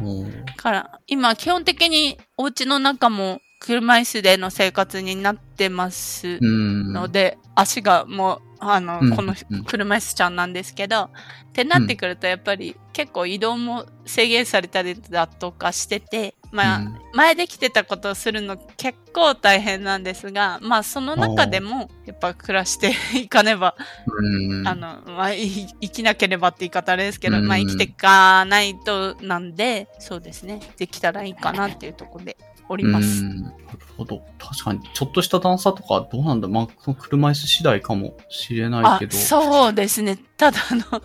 う。うから、今基本的にお家の中も車椅子での生活になってますん。ので、足がもう、あの、うんこのうん車椅子ちゃんなんですけど、ってなってくるとやっぱり結構移動も制限されたりだとかしてて、まあ、うん前できてたことをするの結構大変なんですが、まあその中でもやっぱ暮らしていかねば、うん。あの、まあ、い生きなければって言い方あれですけど、うんまあ生きていかないとなんで、そうですね、できたらいいかなっていうところでおります。うんなるほど。確かに、ちょっとした段差とかどうなんだまあ、その車椅子次第かもしれないあけ、ど。そうですね。ただあの、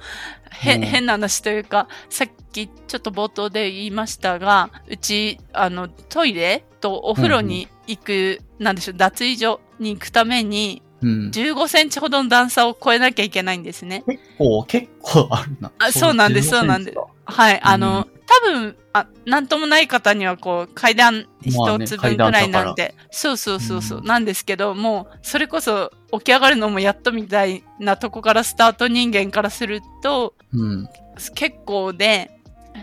へ、うん変な話というか、さっきちょっと冒頭で言いましたが、うち、あの、トイレとお風呂に行く、なんでしょう、脱衣所に行くために、うん。15センチほどの段差を越えなきゃいけないんですね。結構、結構あるな。あそうなんですそうなんですはい。あの、多分、あ、なんともない方にはこう、階段一つ分くらいなん階で、そうそうそうそう、うんなんですけど、もう、それこそ起き上がるのもやっとみたいなとこからスタート人間からすると、うん。結構で、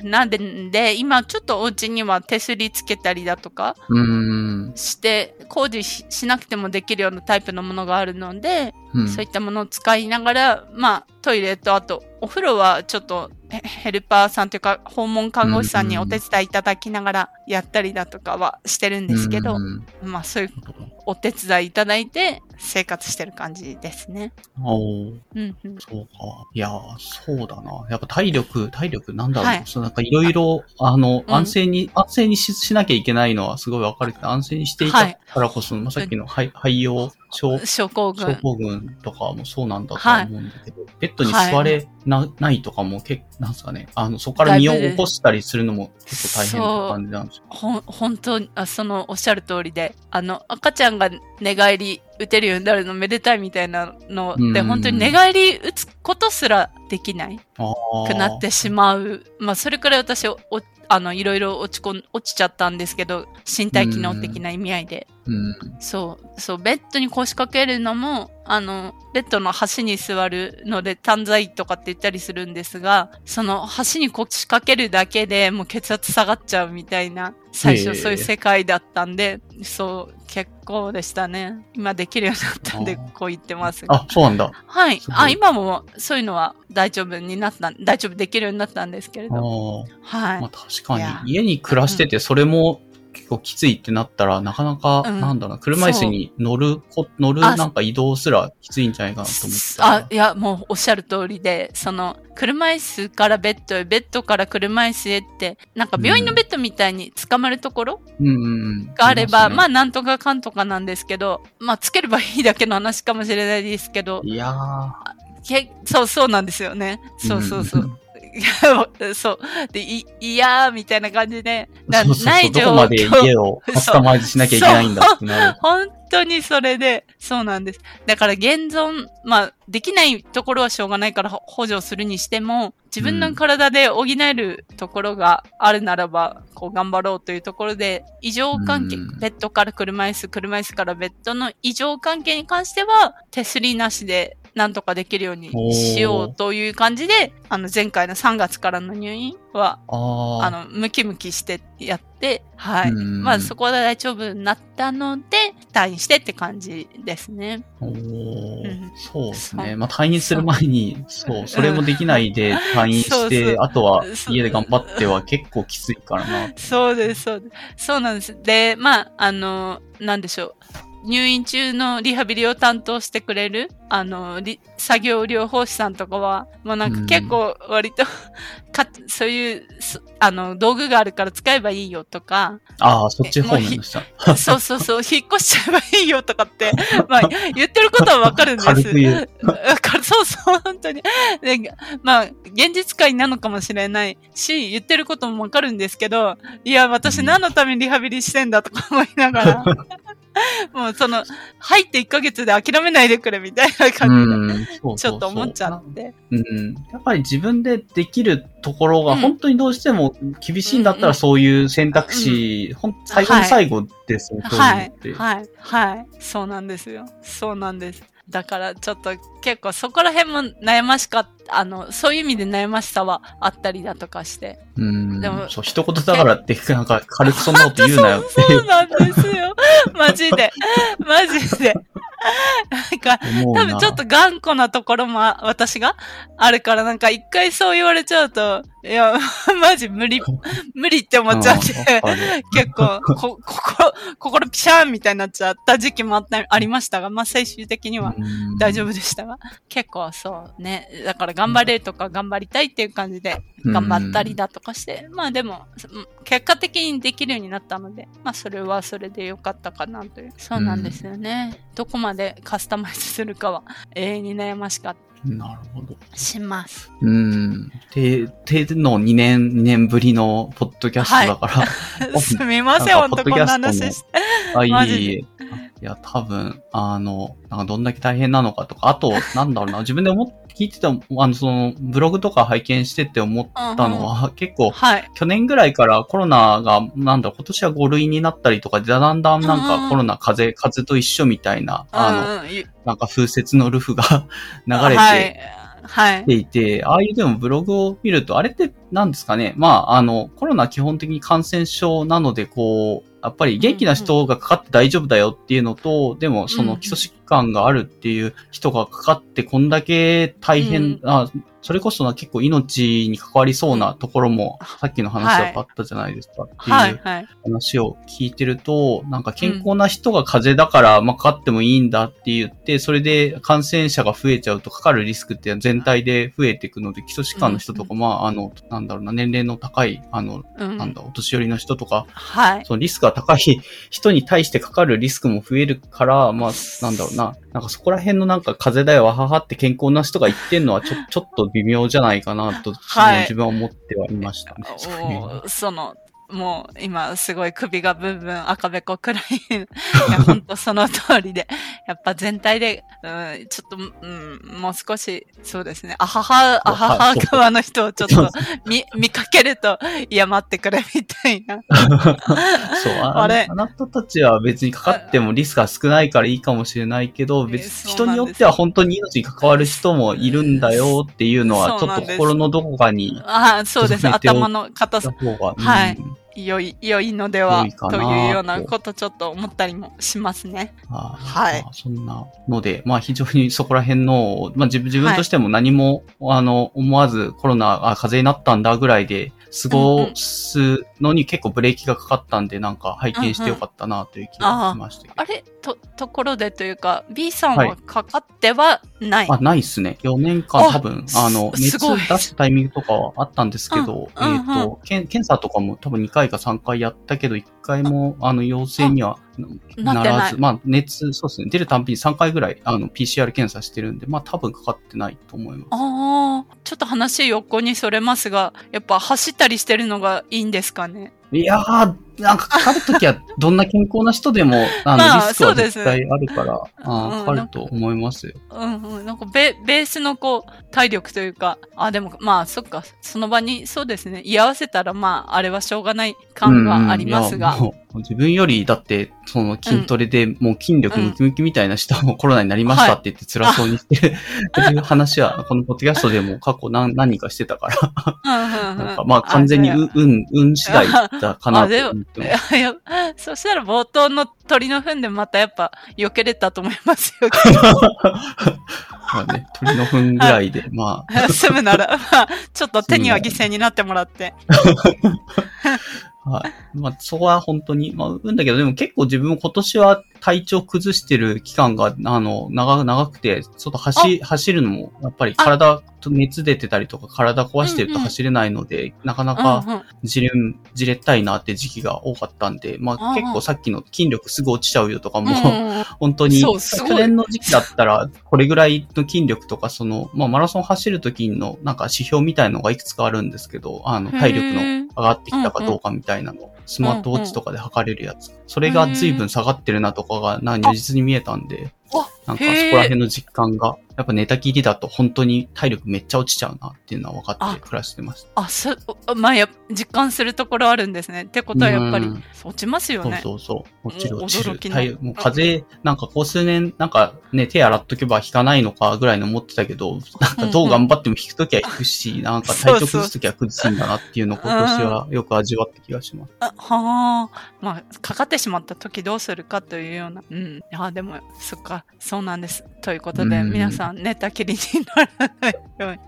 なんで、で、今ちょっとお家には手すりつけたりだとかうん。して、工事ししなくてもできるようなタイプのものがあるので、うん。そういったものを使いながら、まあ、トイレと、あと、お風呂はちょっとヘヘルパーさんというか、訪問看護師さんにお手伝いいただきながらやったりだとかはしてるんですけど、うんまあ、そういうお手伝いいただいて生活してる感じですね。おーうんうん。そうか。いやー、そうだな。やっぱ体力、体力なんだろう。はいそうなんかいろいろ、あの、うん安静に、安静にししなきゃいけないのはすごいわかるけど、安静にしていたからこそ、まあ、さっきの肺肺用症症候群。症候群とかもそうなんだとは思うんだけど、ベッドに座れな,、ないとかも結構、なんすかね、あの、そこから身を起こしたりするのも結構大変な感じなんですよ。ほん、本当に、あ、その、おっしゃる通りで、あの、赤ちゃんが寝返り打てるようになるのめでたいみたいなので、うん本当に寝返り打つことすらできないくなってしまう。まあ、それくらい私、お、あの、いろいろ落ち込ん、落ちちゃったんですけど、身体機能的な意味合いで。うん。そう、そう、ベッドに腰掛けるのも、あの、ベッドの端に座るので、短在とかって言ったりするんですが、その端に腰掛けるだけでもう血圧下がっちゃうみたいな、最初そういう世界だったんで、そう、結構でしたね。今できるようになったんでこう言ってますが。あ、そうなんだ。はいあ、今もそういうのは大丈夫になった、大丈夫できるようになったんですけれあど。ーはい。まあ確かに、家に暮らしてて、それも結構きついってなったら、なかなか、うんなんだろうな、車椅子に乗るこ、乗るあなんか移動すらきついんじゃないかなと思って。あ、いや、もうおっしゃる通りで、その、車椅子からベッドへ、ベッドから車椅子へって、なんか病院のベッドみたいに捕まるところうんうんうん。があれば、まあ、あなんとかかんとかなんですけど、まあ、つければいいだけの話かもしれないですけど。いやー。けそう、そうなんですよね。そうそうそう。んい やそう。で、い、いやーみたいな感じで、なそうそうそうない状どこまで況。家を カスタマイズしなきゃいけないんだってなる。本当にそれで、そうなんです。だから現存、まあ、できないところはしょうがないからほ補助するにしても、自分の体で補えるところがあるならば、こう頑張ろうというところで、異常関係、うんベッドから車椅子、車椅子からベッドの異常関係に関しては、手すりなしでなんとかできるようにしようという感じで、あの、前回の3月からの入院は、ああ。あの、ムキムキしてやって、はい。うんまあそこは大丈夫になったので、退院してって感じですね。おーうんそうですね。そうまあ退院する前に、そう、それもできないで退院そうそうして、あとはそう家で頑張っては結構きついからな。そうです、そうです。そうなんです。で、まあ、あの、なんでしょう。入院中のリハビリを担当してくれる、あの、リ作業療法士さんとかは、もうなんか結構割と、か、そういう、そあの、道具があるから使えばいいよとか、ああ、そっち方面でした。そうそうそう、引っ越しちゃえばいいよとかって、まあ、言ってることはわかるんです。そうそう、本当に。でまあ、現実界なのかもしれないし、言ってることもわかるんですけど、いや、私うん何のためにリハビリしてんだとか思いながら、もうその、入って1ヶ月で諦めないでくれみたいな感じで、ちょっと思っちゃって。うん。やっぱり自分でできるところがうん本当にどうしても厳しいんだったらそういう選択肢、ほん最後の最後ですはいはい、はい。そうなんですよ。そうなんです。だからちょっと結構そこら辺も悩ましかった、あの、そういう意味で悩ましさはあったりだとかして。うん。でもそう、一言だからって、なんか軽くそんなこと言うなよってそうなんですよ。マジで。マジで。なんか。多分ちょっと頑固なところもあ私があるからなんか一回そう言われちゃうと、いや、マジ無理、無理って思っちゃって、結構、こ、心、心ピシャーンみたいになっちゃった時期もあった、ありましたが、まあ最終的にはうん。大丈夫でしたが、結構そうね、だから頑張れるとか頑張りたいっていう感じで頑張ったりだとかして、まあでも、うん結果的にできるようになったので、まあそれはそれでよかったかなという。そうなんですよね。どこまでカスタマイズするかは永遠に悩ましかったなるほど。りします。うん。て、ての2年、2年ぶりのポッドキャストだから、すみません、なんかほんとこんな話して。あ、いいえ。いや、多分、あの、なんかどんだけ大変なのかとか、あと、なんだろうな、自分で思って、聞いてても、あの、その、ブログとか拝見してて思ったのは、結構、はい。去年ぐらいからコロナが、なんだ今年は5類になったりとかで、だんだんなんうんうんかコロナ、風邪、風邪と一緒みたいな、あの、なんか風雪のルフが 流れはいて。はい。ていて、ああいうでもブログを見ると、あれって何ですかね？まあ、あの、コロナ基本的に感染症なので、こう、やっぱり元気な人がかかって大丈夫だよっていうのと、でもその基礎疾患があるっていう人がかかってこんだけ大変、うん。あそれこそな結構命に関わりそうなところも、さっきの話だとあったじゃないですかってはい。いうはい。話を聞いてると、なんか健康な人が風邪だから、まあ、かかってもいいんだって言って、それで感染者が増えちゃうとかかるリスクって全体で増えていくので、基礎疾患の人とか、まあ、あの、なんだろうな、年齢の高い、あの、うん。なんだ、お年寄りの人とか、はい。そのリスクが高い人に対してかかるリスクも増えるから、まあ、なんだろうな、なんかそこら辺のなんか風邪だよ、わははって健康な人が言ってんのはちょ、ちょっと微妙じゃないかなと、はい自分は思ってはいましたね。そうい。うのは。おその、もう今すごい首がブンブン赤べこくらい。いや、本当その通りで。やっぱ全体で、うん、ちょっと、うん、もう少し、そうですね。あはは、あはは側の人をちょっと見、見かけると、いや、待ってくれみたいな。そう、ああれあなたたちは別にかかってもリスクが少ないからいいかもしれないけど、え別そうなんです人によっては本当に命に関わる人もいるんだよっていうのは、ちょっと心のどこかにあそうです。頭の硬さ、はいうん良い、良いのではとないうようなことちょっと思ったりもしますね。はい。まあそんなので、まあ非常にそこら辺の、まあ自分自分としても何も、あの、思わずコロナ、あ、風邪になったんだぐらいで過ごすのに結構ブレーキがかかったんで、なんか拝見してよかったなという気がしましたけど。あれ？と、ところでというか、B さんははいかかってはない。あ、ないっすね。4年間あ多分、あの、す熱出したタイミングとかはあったんですけど、うんうんえっ、と、検検査とかも多分2回か3回やったけど、1回も、あの、陽性にはならず、まあ、熱、そうですね。出るたんびに3回ぐらい、あの、PCR 検査してるんで、まあ、多分かかってないと思います。ああ、ちょっと話横にそれますが、やっぱ走ったりしてるのがいいんですかね？いやー、なんかかかるときは、どんな健康な人でも、あの、まあリスクは絶対あるから、あかかると思いますよ。うんうん。なんかベ、ベースのこう、体力というか、あ、でもまあ、そっか、その場に、そうですね、居合わせたらまあ、あれはしょうがない感はありますが。うんうん自分より、だって、その筋トレでもう筋力ムキムキみたいな人もコロナになりましたって言って辛そうにしてる、っていう話は、このポッドキャストでも過去何何人かしてたから、なんかまあ完全にあ運、運、運次第だかなと思ってます。そしたら冒頭の鳥の糞でまたやっぱ避けれたと思いますよ。まあね、鳥の糞ぐらいで、まあ、済むなら、まあ、ちょっと手には犠牲になってもらって。はい。まあ、そこは本当に、まあ、うんだけど、でも結構自分も今年は体調崩してる期間が、あの、長、長くて、ちょっと走、走るのも、やっぱり体と熱出てたりとか、体壊してると走れないので、なかなかうんうん。じれん、じれったいなって時期が多かったんで、まうんうんあ。結構さっきの筋力すぐ落ちちゃうよとかも、うんうん 本当に、去年の時期だったら、これぐらいの筋力とか、その、まあマラソン走る時のなんか指標みたいのがいくつかあるんですけど、あの、体力の上がってきたかどうかみたいなの、スマートウォッチとかで測れるやつ。それが随分下がってるなとかが、な、如実に見えたんで、なんかそこら辺の実感が、やっぱ寝たきりだと本当に体力めっちゃ落ちちゃうなっていうのは分かって暮らしてました。あ、そ、まあ、や、実感するところあるんですね。ってことはやっぱりうん、落ちますよそうね。そうそう。落ちる落ちる。体もう風邪、なんかこう数年、なんかね、手洗っとけば引かないのかぐらいの思ってたけど、なんかどう頑張っても引くときは引くし、なんか体調崩すときは崩すんだなっていうのを今年はよく味わった気がします。あはあ。まあ、かかってしまった時どうするかというような。うん。あ、でも、そっか、そうなんです。ということで、うん皆さん寝たきりにならないように。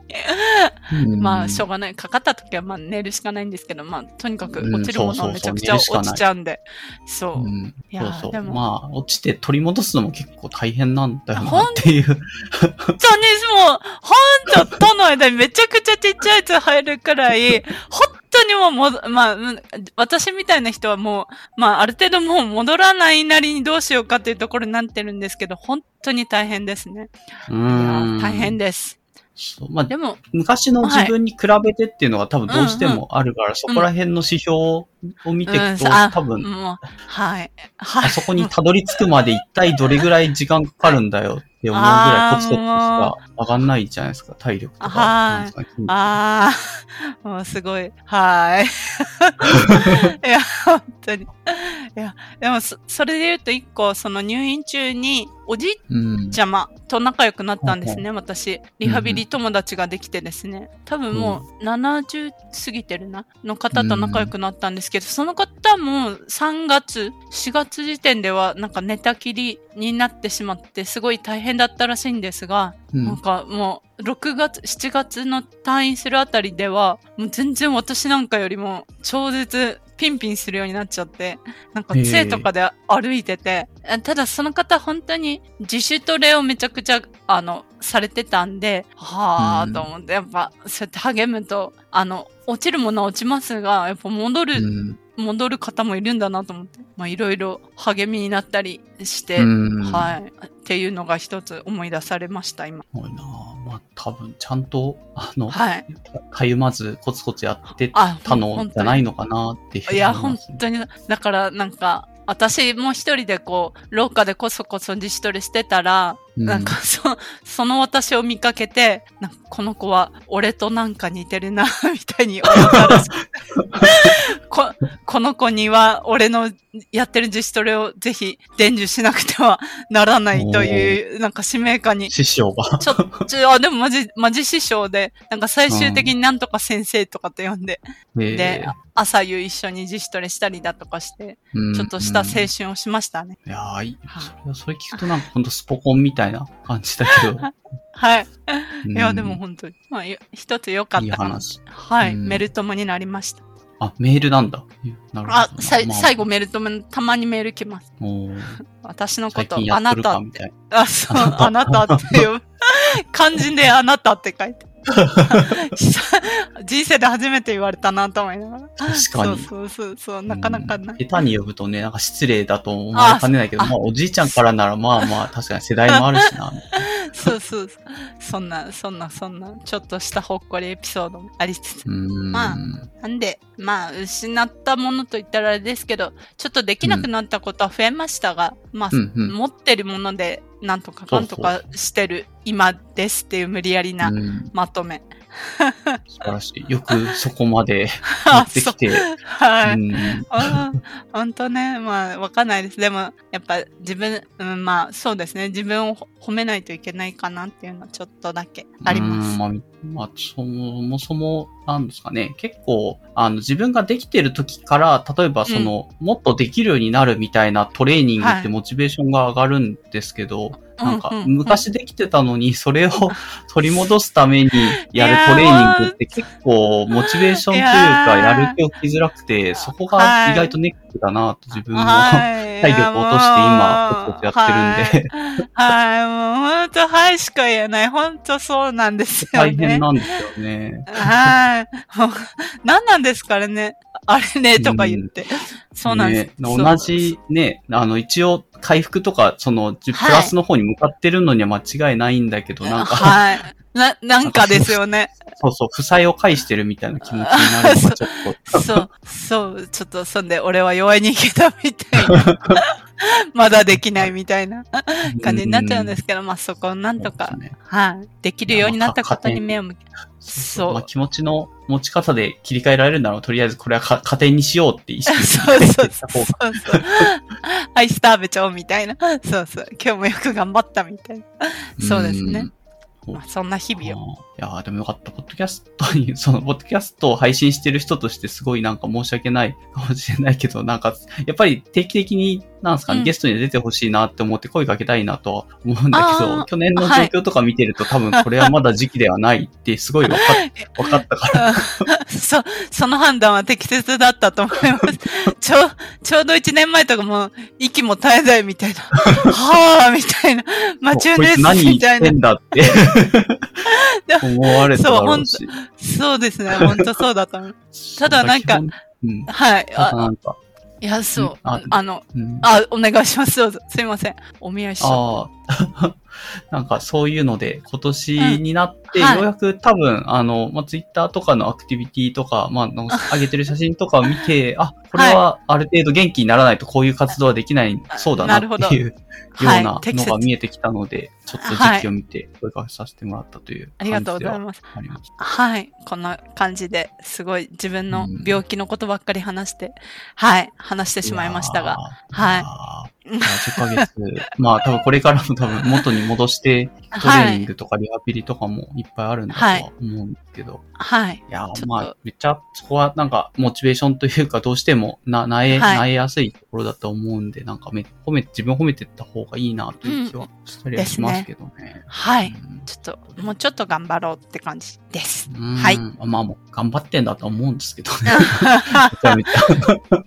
うんまあ、しょうがない。かかった時は、まあ、寝るしかないんですけど、まあ、とにかくうん落ちるものはめちゃくちゃ落ちちゃうんで。そう。うん、いやそう。でもまあ、落ちて取り戻すのも結構大変なんだよなっていう。本当にもう、ほんと、との間にめちゃくちゃちっちゃいやつ入るくらい、本当にもうまあ、うん私みたいな人はもう、まあ、ある程度もう戻らないなりにどうしようかっていうところになってるんですけど、本当に大変ですね。うん。大変です。そうまあ、でも、昔の自分に比べてっていうのが多分どうしてもあるから、そこら辺の指標を見ていくと、うんあ多分、はい。はい。あそこにたどり着くまで一体どれぐらい時間かかるんだよって思うぐらいコツコツしか上がんないじゃないですか、体力とか。はいああ、もうすごい。はい。いや、本当に。いや、でもそ、それで言うと一個、その入院中に、おじいうん。ちゃまと仲良くなったんですね、私。リハビリ友達ができてですね。多分もう70過ぎてるな、の方と仲良くなったんですけど、その方も3月、4月時点ではなんか寝たきりになってしまって、すごい大変だったらしいんですが、うん。なんかもう、6月、7月の退院するあたりでは、もう全然私なんかよりも超絶ピンピンするようになっちゃって、なんか杖とかで歩いてて、あただその方本当に自主トレをめちゃくちゃ、あの、されてたんで、はうんあと思って、やっぱそうやって励むと、あの、落ちるものは落ちますが、やっぱ戻る、うん。戻る方もいるんだなと思って、まあいろいろ励みになったりして、うん。はい。っていうのが一つ思い出されました、今。すごいなまあ多分ちゃんと、あの、はい。かゆまずコツコツやってあ、たのじゃないのかなっていうふういや、本。当に、だからなんか、私も一人でこう、廊下でこそこそ自主トレしてたら、うんなんかそ、その私を見かけて、なんかこの子は俺となんか似てるな、みたいに思ったらしくて。ここの子には俺のやってる自主トレをぜひ伝授しなくてはならないという、なんか使命感に。師匠が。ちょ、ちょ、あ、でもマジ、マジ師匠で、なんか最終的になんとか先生とかって呼んで、でで、、朝夕一緒に自主トレしたりだとかして、うん。ちょっとした青うん春をしましたね。いやーいいはい。それそれ聞くとなんかほんとスポコンみたいな感じだけど。はい。うんいや、でも本当に、まあ、よ一つ良かったいい。話。はい、うんメルトモになりました。あ、メールなんだ。なるほど。あ、さいまあ最後メルトモ、たまにメール来ます。私のことあなたって。あ、そう、あなたっていう。漢字であなたって書いて。人生で初めて言われたなと思いながら。確かにそうそうそうそう、なかなかない。下手に呼ぶとね、なんか失礼だと思われかねないけど、あまあおじいちゃんからならまあまあ確かに世代もあるしな。そうそうそう。そんな、そんな、そんな、ちょっとしたほっこりエピソードもありつつ。まあなんで、まあ、失ったものと言ったらあれですけど、ちょっとできなくなったことは増えましたが、まあ、うんうん持ってるもので、なんとかかんとかしてる今ですっていう無理やりなうんまとめ。素晴らしい。よくそこまで 持あってきて。はい。うんあほんとね、まあ、わかんないです。でも、やっぱ自分、うん、まあ、そうですね。自分を褒めないといけないかなっていうのはちょっとだけあります。うんまあ、まあ、そもそも、なんですかね。結構、あの、自分ができてる時から、例えばその、もっとできるようになるみたいなトレーニングってはいモチベーションが上がるんですけど、なんか昔できてたのに、それを 取り戻すためにやるトレーニングって結構モチベーションというか、いやる気を起きづらくて、そこが意外とネックだなと自分も、はい 体力を落として今コツコツやってるんではい。はい、もう本当、はいしか言えない。本当そうなんですよね。大変なんですよね。はい。何なんですからね。あれね、とか言って。そうなんです。ね。同じね、あの、一応、回復とか、その、じプはい。ラスの方に向かってるのには間違いないんだけど、なんか、はい。な、なんかですよね。そうそう、負債を返してるみたいな気持ちになるのがちょっと、そう、そう、ちょっと、そんで、俺は弱い人間だみたいな。まだできないみたいな。感じになっちゃうんですけど、まあそこをなんとかはい。できるようになったことに目を向け、そうまあ、気持ちの持ち方で切り替えられるなら、とりあえずこれはか加点にしようって意識そうそうそうした方がそうそう。アイス食べちゃおうみたいな。そうそう。今日もよく頑張ったみたいな。そうですね。うんまあ、そんな日々を。いやーでもよかった。ポッドキャストに、その、ポッドキャストを配信してる人としてすごいなんか申し訳ないかもしれないけど、なんか、やっぱり定期的に、なんですかね、うんゲストに出てほしいなって思って声かけたいなとは思うんだけあど、ー去年の状況とか見てると、多分これはまだ時期ではないってすごい分かっ 分かったから。そ、その判断は適切だったと思います。ちょ、ちょうど1年前とかも、息も絶えないみたいな。はぁ、みたいな。マチューです、つ何言みたいな。ってんだって思われただろうし。そうですね。本当そうだと思う。ただなんか。はい。あいや、そう。ああの、うん、あ、お願いします。どうぞ。すいません。お見合いしちゃっああ、なんかそういうので、今年になって、ようやく多分、あの、まあ、ツイッターとかのアクティビティとか、まあ、の上げてる写真とかを見て、あ、これはある程度元気にならないとこういう活動はできない、そうだなっていうようはい。なのが見えてきたので、ちょっと時期を見て声かけさせてもらったというありがとうございます。はい。こんな感じですごい自分の病気のことばっかり話して、はい。話してしまいましたが。はいはい。いや10ヶ月。まあ 多分これからも多分元に戻して、トレーニングとかリハビリとかもいっぱいあるんだとは思うんですけど。はい。いやまあめっちゃそこはなんかモチベーションというかどうしてもな、なえ、はいなえやすいところだと思うんで、なんかめ、褒め、自分褒めてった方がいいなという気はしたりはしますけどね。はい。うんちょっと、もうちょっと頑張ろうって感じです。うんはいまあもう頑張ってんだと思うんですけどね。めちゃめちゃ。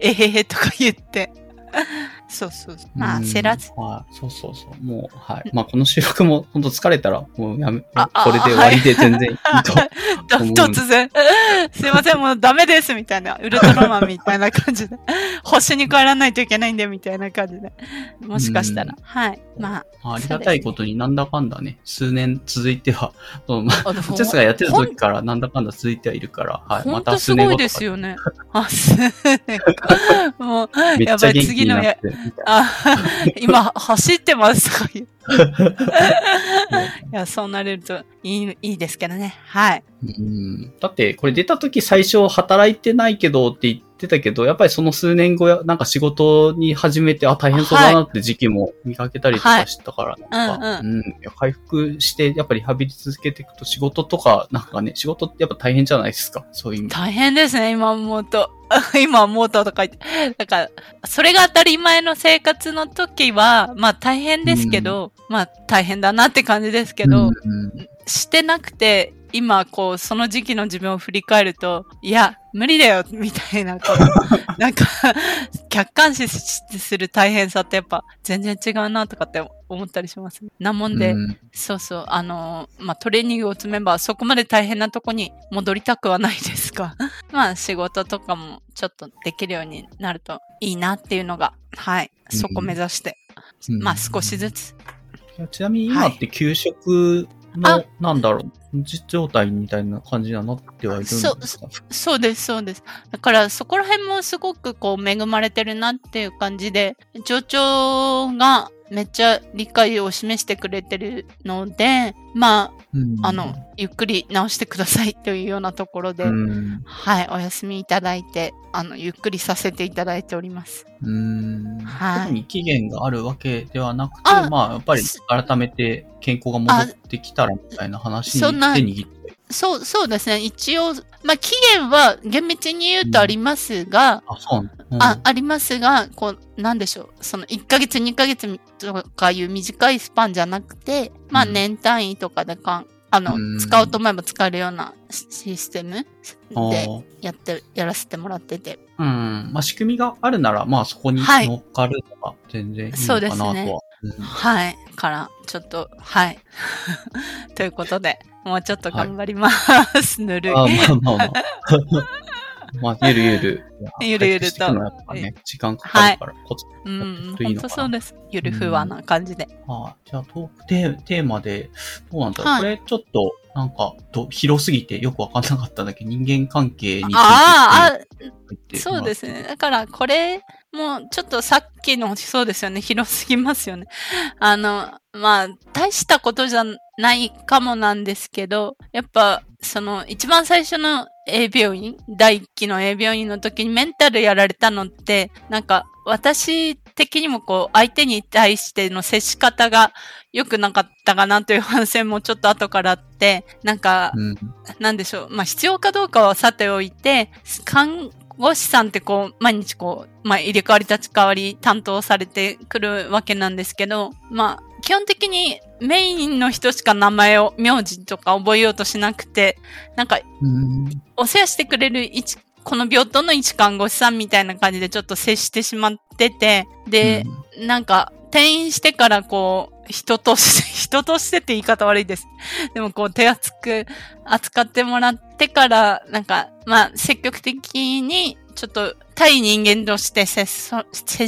えへへとか言って。啊 哈そうそうそう。まあ、うんせらず。はい。そうそうそう。もう、はい。まあ、この収録も本当疲れたら、もうやめ、これで終わりで全然いいと。突然、すいません、もうダメです、みたいな。ウルトラマンみたいな感じで。星に帰らないといけないんで、みたいな感じで。もしかしたら。はい。まあ、まあ、ありがたいことになんだかんだね、数年続いては、そのまあ、あのジェスがやってた時からなんだかんだ続いてはいるから、はい。ほまんとすごいですよね。あ、数年か。もう、めっちゃ元気になって、みたいあ、今、走ってますとか言う。いや、そうなれるといい、いいですけどね。はい。うんだって、これ出た時最初働いてないけどって言ってたけど、やっぱりその数年後や、なんか仕事に始めて、あ、大変そうだなって時期も見かけたりとかしたから、なんか、ううんん、いや回復して、やっぱりリハビリ続けていくと仕事とか、なんかね、仕事ってやっぱ大変じゃないですか、そういう意味。大変ですね、今思うと。今思うととか言って。だから、それが当たり前の生活の時は、まあ大変ですけど、まあ大変だなって感じですけど、うんうんしてなくて、今、こう、その時期の自分を振り返ると、いや、無理だよ、みたいな、こう なんか、客観視する大変さってやっぱ全然違うなとかって思ったりします。なもんで、うん。そうそう、あのーまあ、トレーニングを積めばそこまで大変なとこに戻りたくはないですが、まあ、仕事とかもちょっとできるようになるといいなっていうのが、はい、そこ目指して、うん。まあ、少しずつ。ちなみに今って給食の、あ。なんだろう、状態みたいな感じにはなってはいるんですか？そうです、そうです。だから、そこら辺もすごくこう、恵まれてるなっていう感じで、上長がめっちゃ理解を示してくれてるので、まうんあ、あの、ゆっくり直してくださいというようなところで、うんはい、お休みいただいて、あの、ゆっくりさせていただいております。うんはい特に期限があるわけではなくて、あまあ、やっぱり改めて健康が戻ってきたらみたいな話に手握って。そう、そうですね。一応、まあ、期限は厳密に言うとありますが、あ、そうなの、うんあ、ありますが、こう、なんでしょう。その1ヶ月、2ヶ月とかいう短いスパンじゃなくて、まあうん年単位とかでかん、あの、うん使おうと思えば使えるようなシステムあでーやって、やらせてもらってて。うん。まあ、仕組みがあるなら、まあ、そこにはい乗っかるのが全然いいのかなとは。そうですねうんはい。から、ちょっと、はい。ということで、もうちょっと頑張ります。ぬるい。あまあまあまあ。まあ、ゆるゆる。ゆるゆるとね、時間かかるから、コツうん、といいのかな本当そうです。ゆるふわな感じで。あじゃあトークテーテーマで、どうなんだろう、はいこれちょっと、なんか、ど広すぎてよくわかんなかったんだけど、人間関係についてあーあ、そうですね。だから、これ、もう、ちょっとさっきの、そうですよね。広すぎますよね。あの、まあ、大したことじゃないかもなんですけど、やっぱ、その、一番最初の A 病院、第一期の A 病院の時にメンタルやられたのって、なんか、私的にもこう、相手に対しての接し方が良くなかったかなという反省もちょっと後からあって、なんか、うん。なんでしょう。まあ、必要かどうかはさておいて、看護師さんってこう、毎日こう、まあ、入れ替わり立ち替わり担当されてくるわけなんですけど、まあ、基本的にメインの人しか名前を、名字とか覚えようとしなくて、なんか、うん。お世話してくれる一、この病棟の一看護師さんみたいな感じでちょっと接してしまってて、で、なんか、転院してからこう、人として、人としてって言い方悪いです。でもこう、手厚く扱ってもらってから、なんか、まあ、積極的に、ちょっと、対人間として接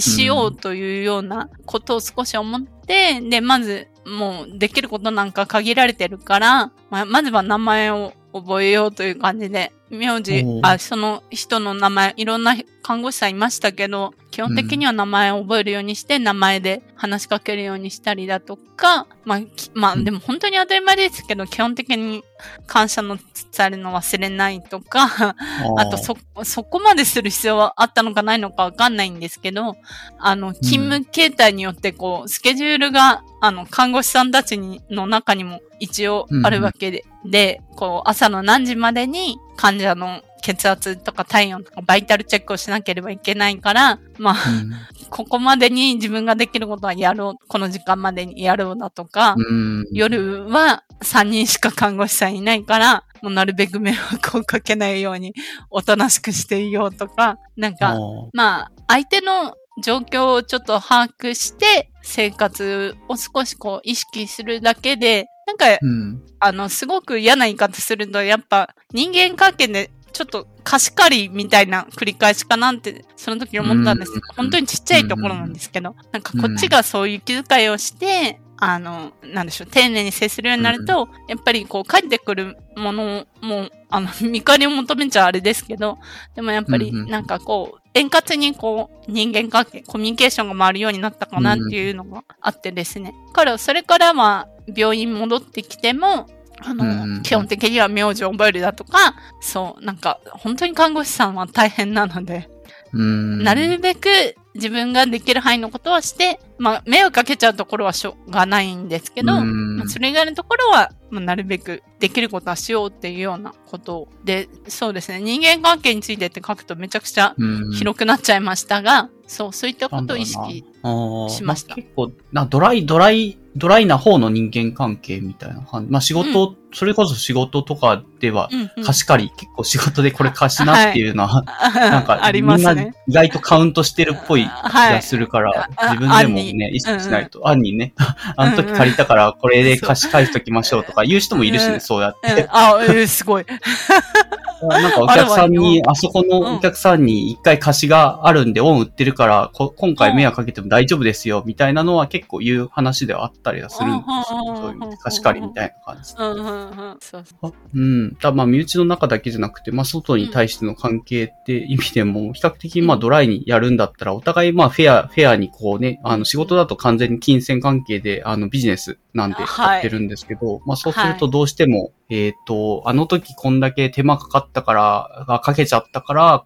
しようというようなことを少し思って、て、で、まず、もうできることなんか限られてるから、まあ、まずは名前を覚えようという感じで、名字あ、その人の名前、いろんな看護師さんいましたけど、基本的には名前を覚えるようにして、名前で話しかけるようにしたりだとか、まあ、きまあ、うん。でも本当に当たり前ですけど、基本的に感謝の伝えるの忘れないとか、あと、そ、そこまでする必要はあったのかないのかわかんないんですけど、あの、勤務形態によって、こう、スケジュールが、あの、看護師さんたちにの中にも一応あるわけで、で、こう、朝の何時までに患者の血圧とか体温とかバイタルチェックをしなければいけないから、まあ、うんここまでに自分ができることはやろう、この時間までにやろうだとか、うん。夜は3人しか看護師さんいないから、もうなるべく迷惑をかけないようにおとなしくしていようとか、なんか、まあ、相手の状況をちょっと把握して、生活を少しこう意識するだけで、なんか、うん。あの、すごく嫌な言い方すると、やっぱ人間関係でちょっと貸し借りみたいな繰り返しかなって、その時思ったんですうん。本当にちっちゃいところなんですけど、なんかこっちがそういう気遣いをして、あの、なんでしょう、丁寧に接するようになると、やっぱりこう、帰ってくるものも、あの、見返りを求めちゃあれですけど、でもやっぱりなんかこう、円滑にこう、人間関係、コミュニケーションが回るようになったかなっていうのがあってですね。から、それからは、病院戻ってきても、あの、うんうん基本的には名字を覚えるだとか、そう、なんか、本当に看護師さんは大変なので、うん。なるべく自分ができる範囲のことはして、まあ、迷惑かけちゃうところはしょうがないんですけど、うん。まあそれ以外のところは、まあ、なるべくできることはしようっていうようなことで、そうですね、人間関係についてって書くとめちゃくちゃうん。広くなっちゃいましたが、そう、そういったことを意識。しました。あ結構、なドライ、ドライ、ドライな方の人間関係みたいな感じ。まあ仕事、それこそ仕事とかでは、うんうん貸し借り、結構仕事でこれ貸しなっていうのは、なんか、ありますみんなね。意外とカウントしてるっぽい気はい。がするから、あ自分でもね、意識しないと。案にね、あの時借りたからこれで貸し返しときましょうとか言う人もいるしね、うんそうやっうんて。あ、えーすごい。なんかお客さんに、あそこのお客さんに一回貸しがあるんで、恩売ってるから、こ今回迷惑かけても大丈夫ですよ、みたいなのは結構言う話ではあったりはするんですよ。うんそういう意味で貸し借りみたいな感じ。うん。だまあ、身内の中だけじゃなくて、まあ、外に対しての関係って意味でも、比較的、まあ、ドライにやるんだったら、お互い、まあ、フェア、フェアにこうね、あの、仕事だと完全に金銭関係で、あの、ビジネスなんではい。やってるんですけど、まあ、そうするとどうしても、えっ、と、あの時こんだけ手間かかったから、がかけちゃったから、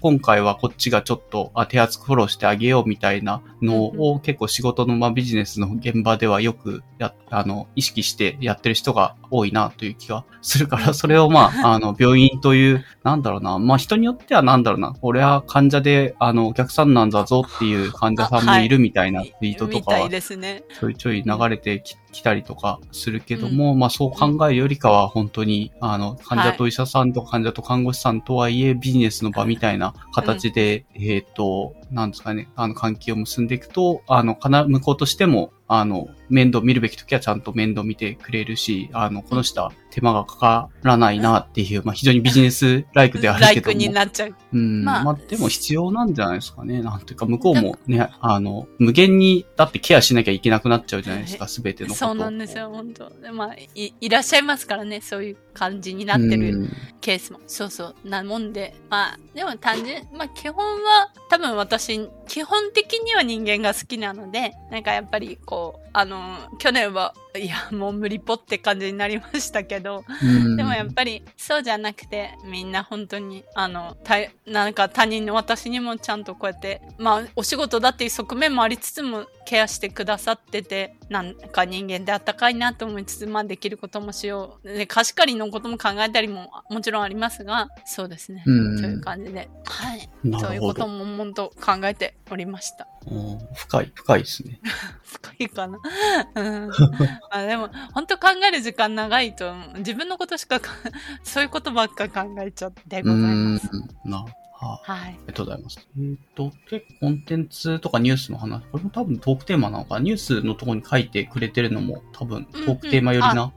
今回はこっちがちょっとあ手厚くフォローしてあげようみたいなのを、結構仕事の、まあ、ビジネスの現場ではよくや、あの、意識してやってる人が多いなという気がするから、それをまあ、あの、病院という、なんだろうな、まあ人によってはなんだろうな、俺は患者で、あの、お客さんなんだぞっていう患者さんもい。るみたいなツイートとかはね。ちょいちょい流れてききたりとかするけども、まあそう考えるよりかは本当に、あの、患者と医者さんと患者と看護師さんとはいえビジネスの場みたいな形で、えっ、と、なんですかね、あの関係を結んでいくと、あの、かな、向こうとしても、あの、面倒見るべき時はちゃんと面倒見てくれるし、あの、この人は手間がかからないなっていう、まあ非常にビジネスライクではあライクるけども。になっちゃう。うん。まあまあ、でも必要なんじゃないですかね。なんていうか、向こうもね、あの、無限に、だってケアしなきゃいけなくなっちゃうじゃないですか、すべてのことをそうなんですよ、本当でまあい、いらっしゃいますからね、そういう感じになってるうんケースも。そうそう。なもんで、まあ、でも単純、まあ基本は、多分私、基本的には人間が好きなので、なんかやっぱりこう、あの、去年は、いや、もう無理ぽって感じになりましたけど、うん。でもやっぱりそうじゃなくてみんな本当にあのたなんか他人の私にもちゃんとこうやってまあお仕事だっていう側面もありつつもケアしてくださっててなんか人間であったかいなと思いつつまあできることもしよう。で貸し借りのことも考えたりももちろんありますがそうですね、うん。そういう感じで。はい。なそういうこと。ももんと考えておりました。うん深い、深いですね。深いかな？うん、あでも、本当考える時間長いと、自分のことしかか、そういうことばっか考えちゃってございます。うんな。はあ、はい。ありがとうございます。えっ、と、結構コンテンツとかニュースの話、これも多分トークテーマなのか、ニュースのところに書いてくれてるのも多分トークテーマ寄りな。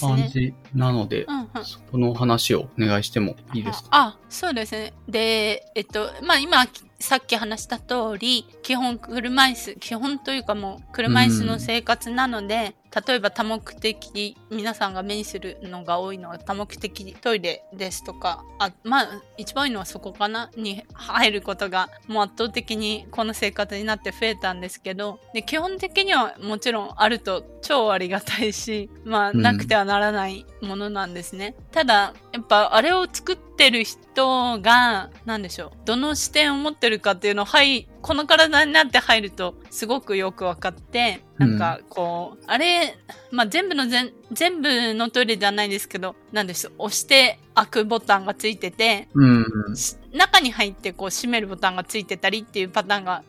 感じなので、うんうん。そこの話をお願いしてもいいですか？あ、そうですね。で、えっと、まあ今、さっき話した通り、基本車椅子、基本というかもう車椅子の生活なので、例えば多目的、皆さんが目にするのが多いのは多目的トイレですとか、あまあ、一番多いのはそこかなに入ることが、もう圧倒的にこの生活になって増えたんですけど、で基本的にはもちろんあると超ありがたいし、まあ、なくてはならないものなんですね。うん、ただ、やっぱあれを作ってる人が、なんでしょう、どの視点を持ってるかっていうのを、はい、この体になって入るとすごくよく分かって、なんかこう、うん、あれ、まあ、全部の全、全部のトイレではないですけど、なんです、押して開くボタンがついてて、うん、中に入ってこう閉めるボタンがついてたりっていうパターンが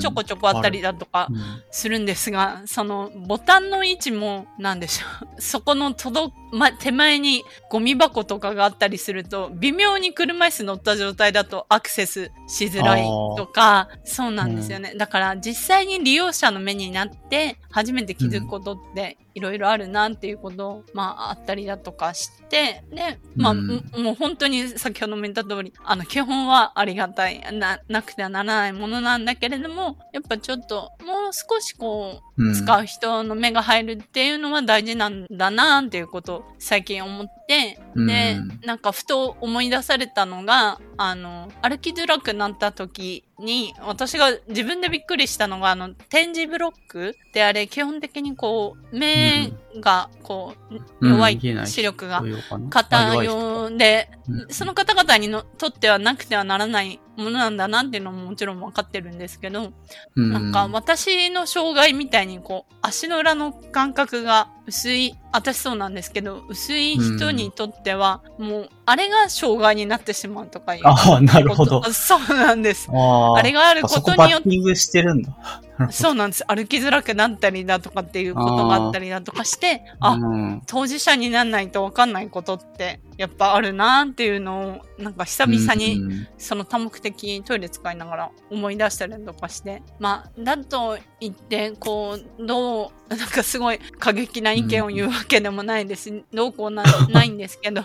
ちょこちょこあったりだとかするんですが、そのボタンの位置もなんでしょう。そこの届ま、手前にゴミ箱とかがあったりすると、微妙に車椅子乗った状態だとアクセスしづらいとか、そうなんですよね。だから実際に利用者の目になって初めて気づくことっていろいろあるなっていうことを、まあ、あったりだとかして、で、まあ、うん、もう本当に先ほども言った通り、あの、基本はありがたい、な、なくてはならないものなんだけれども、やっぱちょっと、もう少しこう、使う人の目が入るっていうのは大事なんだなっていうことを最近思って、で、なんかふと思い出されたのが、あの、歩きづらくなった時に、私が自分でびっくりしたのが、あの、点字ブロックであれ、基本的にこう、目が、こう、弱い視力が方用で、その方々にのとってはなくてはならないものなんだなっていうのももちろん分かってるんですけど、なんか私の障害みたいにこう、足の裏の感覚が薄い、私そうなんですけど、薄い人にとっては、もう、あれが障害になってしまうとかいう。ああ、なるほど。そうなんです。あれがあることによって。してるんだ。そうなんです。歩きづらくなったりだとかっていうことがあったりだとかして、あ、うん、当事者にならないとわかんないことってやっぱあるなっていうのを、なんか久々にその多目的トイレ使いながら思い出したりとかして、まあ、だと言って、こう、どう、なんかすごい過激な意見を言うわけでもないです。どうこうなないんですけど、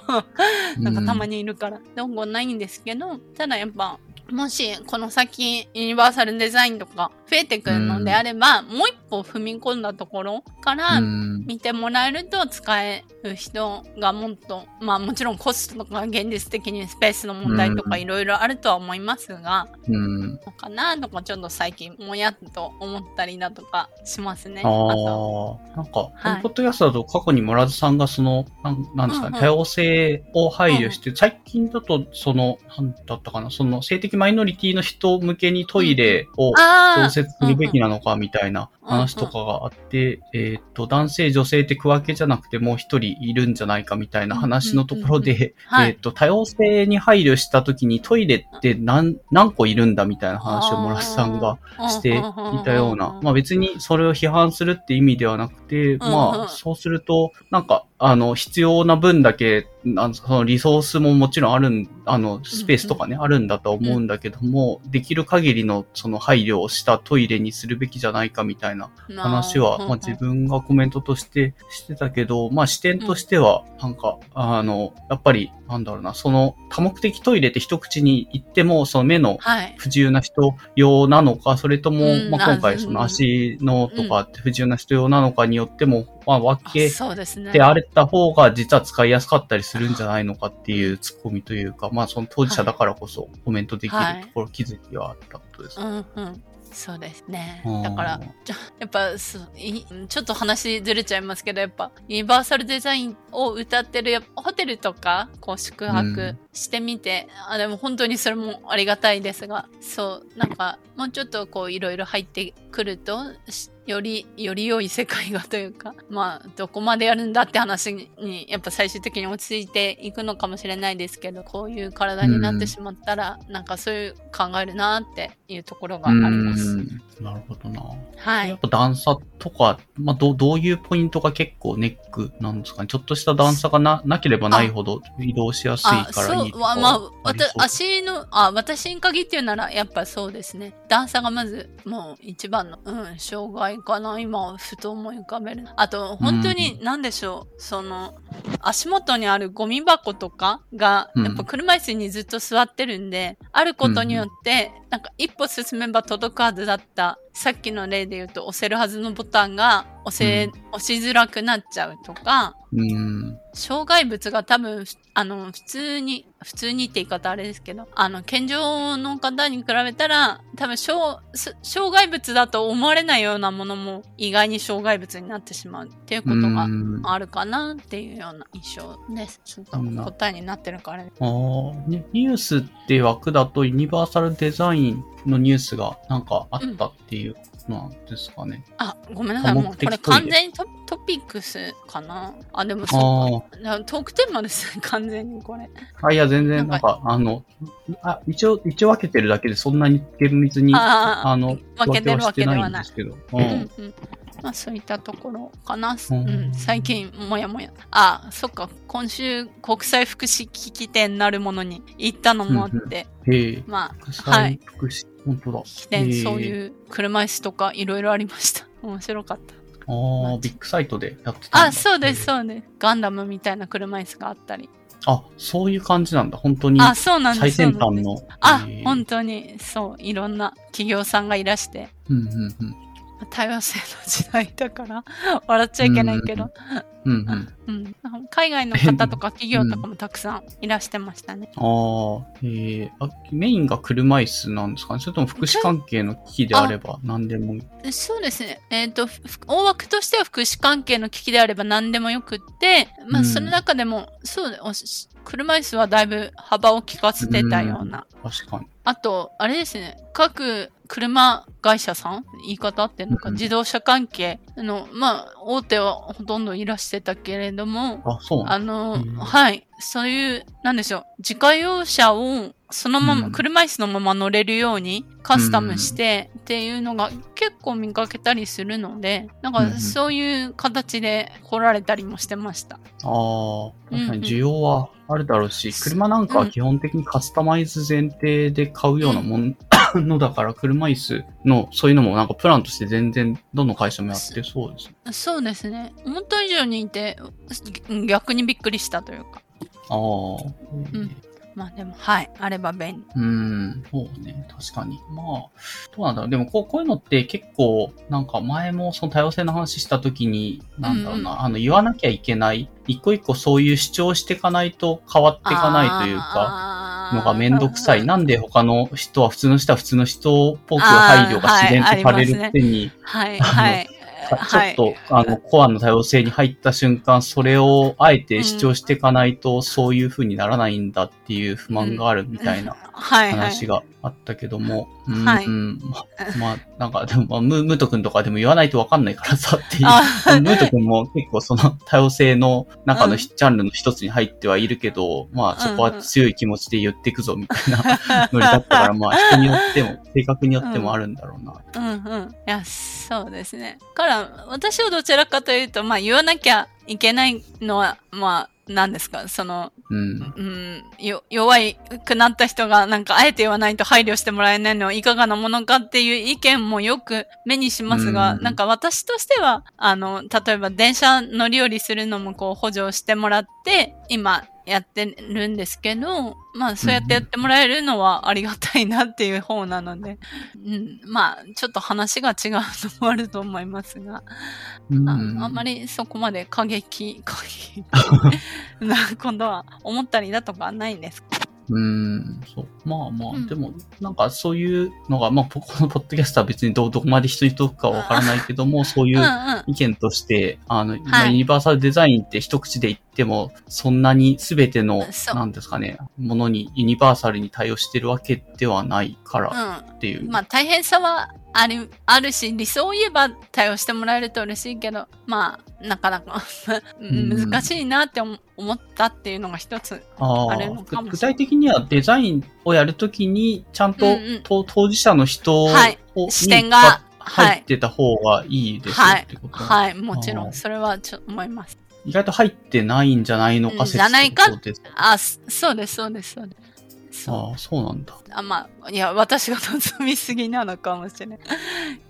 なんかたまにいるから、どうこうないんですけど、ただやっぱ、もし、この先、ユニバーサルデザインとか増えてくるのであれば、うん、もう一歩踏み込んだところから見てもらえると使える人がもっと、まあもちろんコストとか現実的にスペースの問題とかいろいろあるとは思いますが、うん、のかなとかちょっと最近もやっと思ったりだとかしますね。ああ。なんか、はい、ポッドキャストだと過去に村津さんがその、なんなんですかね、うんうん、多様性を配慮して、うん、最近だとその、なんだったかな、その性的マイノリティの人向けにトイレを増設するべきなのかみたいな話とかがあって、えっと、男性、女性って区分けじゃなくてもう一人いるんじゃないかみたいな話のところで、えっと、多様性に配慮した時にトイレって何、何個いるんだみたいな話を村瀬さんがしていたような、まあ別にそれを批判するって意味ではなくて、まあそうすると、なんか、あの、必要な分だけあの、そのリソースももちろんあるん、あの、スペースとかね、うんうん、あるんだと思うんだけども、うん、できる限りのその配慮をしたトイレにするべきじゃないかみたいな話は、まあ自分がコメントとしてしてたけど、まあ視点としては、なんか、あの、やっぱり、なんだろうな、その多目的トイレって一口に言っても、その目の不自由な人用なのか、はい、それとも、まあ今回その足のとかって不自由な人用なのかによっても、まあ分けてあれた方が実は使いやすかったりするんじゃないのかっていうツッコミというか、まあその当事者だからこそコメントできるところ、気づきはあったことです、ね。うんうんそうですね。だから、やっぱちょっと話ずれちゃいますけど、やっぱユニバーサルデザインを歌ってるホテルとか、こう宿泊してみて、うん、あでも本当にそれもありがたいですが、そう、なんかもうちょっとこういろいろ入ってくると、より、より良い世界がというか、まあ、どこまでやるんだって話に、やっぱ最終的に落ち着いていくのかもしれないですけど、こういう体になってしまったら、うん、なんかそういう考えるなっていうところがあります。なるほどな。はい。やっぱ段差とか、まあ、どどういうポイントが結構ネックなんですかね？ちょっとした段差がななければないほど移動しやすいからいいとかそう、まあ、わた足の、あ、私に限って言うなら、やっぱそうですね。段差がまず、もう一番の、うん、障害かな今、ふと思い浮かべる。あと、本当に、なんでしょう、その、足元にあるゴミ箱とかが、うんやっぱ車椅子にずっと座ってるんで、あることによって、なんか一歩進めば届くはずだった、さっきの例で言うと押せるはずのボタンが押せ、う押しづらくなっちゃうとか、うん。障害物が多分、あの、普通に、普通にって言い方あれですけど、あの、健常の方に比べたら、多分、障、す障害物だと思われないようなものも意外に障害物になってしまうっていうことがうんあるかなっていうような印象です。ちょっとうん答えになってるからね。ああ、ね、ニュースって枠だとユニバーサルデザインのニュースがなんかあったっていうのなんですかね。あ、ごめんなさい。もうこれ完全にトトピックスかな。あ、でもあそうか。トークテーマですね、完全にこれ。あ。いや、全然なんか、あの、あ、一応、一応分けてるだけでそんなに厳密に、あああ、の、分けてるわけではないんですけど。ううんんうんまあそういったところかな。ううんん、最近、もやもや。あ、そっか。今週、国際福祉機器店なるものに行ったのもあって、へえ。まあ、国際はい。福祉、本当だ。機器店、へえそういう車椅子とかいろいろありました。面白かった。ああ、ビッグサイトでやってた。あ、そうです、そうです。ガンダムみたいな車椅子があったり。あ、そういう感じなんだ。本当にあ、そうなんです。最先そうなんです端の。あ本当に、そう、いろんな企業さんがいらして、うんうんうん。多様性の時代だから、笑っちゃいけないけど、うんうん。うん、海外の方とか企業とかもたくさんいらしてましたね。ああ、ええあ、メインが車椅子なんですかね？それとも福祉関係の機器であれば何でも。そうですね。えっ、と、ふ大枠としては福祉関係の機器であれば何でもよくって、まあ、うんその中でも、そうでおし車椅子はだいぶ幅を利かせてたような。確かに。あと、あれですね。各車会社さん？言い方合ってんのか、うん自動車関係の、まあ、大手はほとんどいらしてたけれども、あ、そう。あの、うんはい。そういう、なんでしょう。自家用車をそのまま、うん車椅子のまま乗れるようにカスタムしてっていうのが結構見かけたりするので、なんうんうん。かそういう形で来られたりもしてました。ああ、確かうんうん。に需要はあるだろうし、車なんかは基本的にカスタマイズ前提で買うようなもん、のだから、車椅子のそういうのもなんかプランとして全然どの会社もやってそうです。そうですね。思った以上にいて、逆にびっくりしたというか。ああ、んまあでも、はい。あれば便利。うん、そうね、確かに。まあ、どうなんだろう。でもこう、こういうのって結構、なんか前もその多様性の話した時に、なんだろうな、うんあの、言わなきゃいけない、一個一個そういう主張していかないと変わっていかないというか、かのがめんどくさい。ななんで他の人は、普通の人は普通の人っぽく配慮が自然とされるあーはいありますねくせに、はい、はい。ちょっと、あの、コアの多様性に入った瞬間、それをあえて主張していかないと、そういう風にならないんだっていう不満があるみたいな。話があったけども、うんはいうんままあ、なんか、でも、まあ、ムムート君とかでも言わないとわかんないからさっていう。あムート君も結構その多様性の中のうんジャンルの一つに入ってはいるけど、まあそこは強い気持ちで言っていくぞみたいな ノリだったから、まあ人によっても、性格によってもあるんだろうな。うんうん。いや、そうですね。から、私はどちらかというと、まあ言わなきゃいけないのは、まあ、何ですか、その、うん。うん、よ、弱いくなった人がなんかあえて言わないと配慮してもらえないのはいかがなものかっていう意見もよく目にしますが、うんなんか私としては、あの、例えば電車乗り降りするのもこう補助してもらって、今やってるんですけど、まあそうやってやってもらえるのはありがたいなっていう方なので、うん、まあちょっと話が違うのもあると思いますが、うん。ああんまりそこまで過激、過激。なことは思ったりだとかはないんですか？うん、そう。まあまあ、うんでも、なんかそういうのが、まあ、ここのポッドキャストは別にど、どこまで人に届くかわからないけども、そういううんうん。意見として、あの、まあはいユニバーサルデザインって一口で言っても、そんなに全てのなんですかね、ものにユニバーサルに対応してるわけではないからっていう。まあ大変さはある、あるし、理想を言えば対応してもらえると嬉しいけど、まあ、なかなかん 難しいなって思思ったっていうのが一つ。ああるのかも具体的にはデザインをやるときに、ちゃんと、うんうんと当事者の人を、はいに視点がははい入ってた方がいいですよはいってこと、。はい、もちろん。それはちょっと思います。意外と入ってないんじゃないのか説じゃないかあ、そそうです、そうです、そうです。そうああ、そうなんだ。あまあ、いや、私が望みすぎなのかもしれない。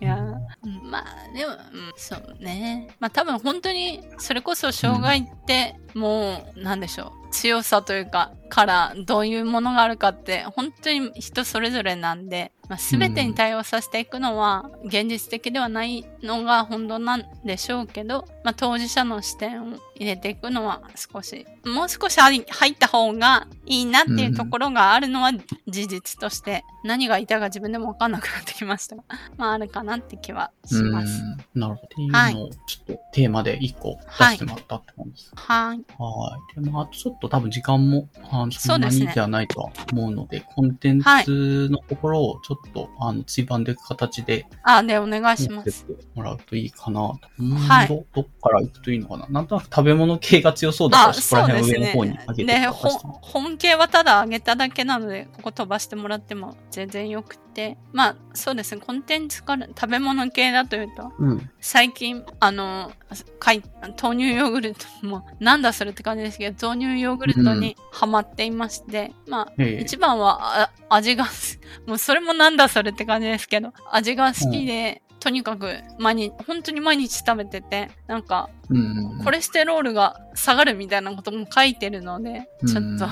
いや、うんまあ、でも、うん、そうね。まあ多分本当に、それこそ障害って、もう、なんでしょう。強さというか、からどういうものがあるかって、本当に人それぞれなんで、まあ、全てに対応させていくのは、現実的ではないのが本当なんでしょうけど、まあ、当事者の視点を入れていくのは少し、もう少し入入った方がいいなっていうところがあるのは事実として、何が言いたいか自分でも分かんなくなってきましたが、まああるかなって気はしうます。ん。なるほど。っていうはいのを、ちょっとテーマで一個出してもらったって感じです。はい。はい。で、まあ、あとちょっと多分時間も、あのそんなにではないとは思うので、コンテンツのところをちょっと、あの、追番でいく形で、あ、で、お願いします。てもらうといいかなと。うんはいど、どっから行くといいのかななんとなく食べ物系が強そうだから、あ、そこら辺を上の方にね上。げてで、とかしてほ本系はただ上げただけなので、ここ飛ばしてもらっても全然よくて。まあ、そうですね。コンテンツから食べ物系だというと、うん。最近、あの、かい豆乳ヨーグルト も、なんだそれって感じですけど、豆乳ヨーグルトにハマっていまして、まあ、ええ一番はあ味がす、もうそれもなんだそれって感じですけど、味が好きで、とにかく毎日、本当に毎日食べてて、なんか、うん。コレステロールが下がるみたいなことも書いてるので、ちょっと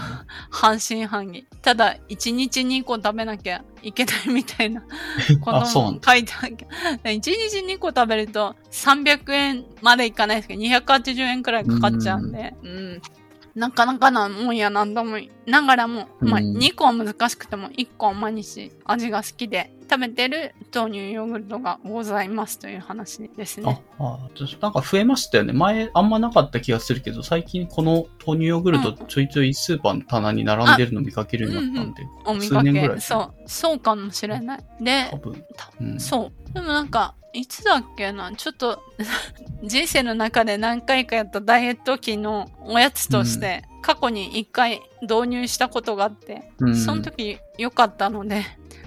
半信半疑。ただ、1日2個食べなきゃいけないみたいな ことも書いてあるけど、1日2個食べると300円までいかないですけど、280円くらいかかっちゃうんで、うん。なかなかなもんやなんともながらも、まあ、うん2個は難しくても1個は毎日味が好きで食べてる豆乳ヨーグルトがございますという話ですねあ。、あ、私なんか増えましたよね。前あんまなかった気がするけど、最近この豆乳ヨーグルトちょいちょいスーパーの棚に並んでるの見かけるようになったんで、お見かけ。数年ぐらいそう、そうかもしれない。で多、分。たうんそう。でもなんか、いつだっけな、ちょっと、人生の中で何回かやったダイエット期のおやつとして、過去に一回導入したことがあって、うん。その時良かったので、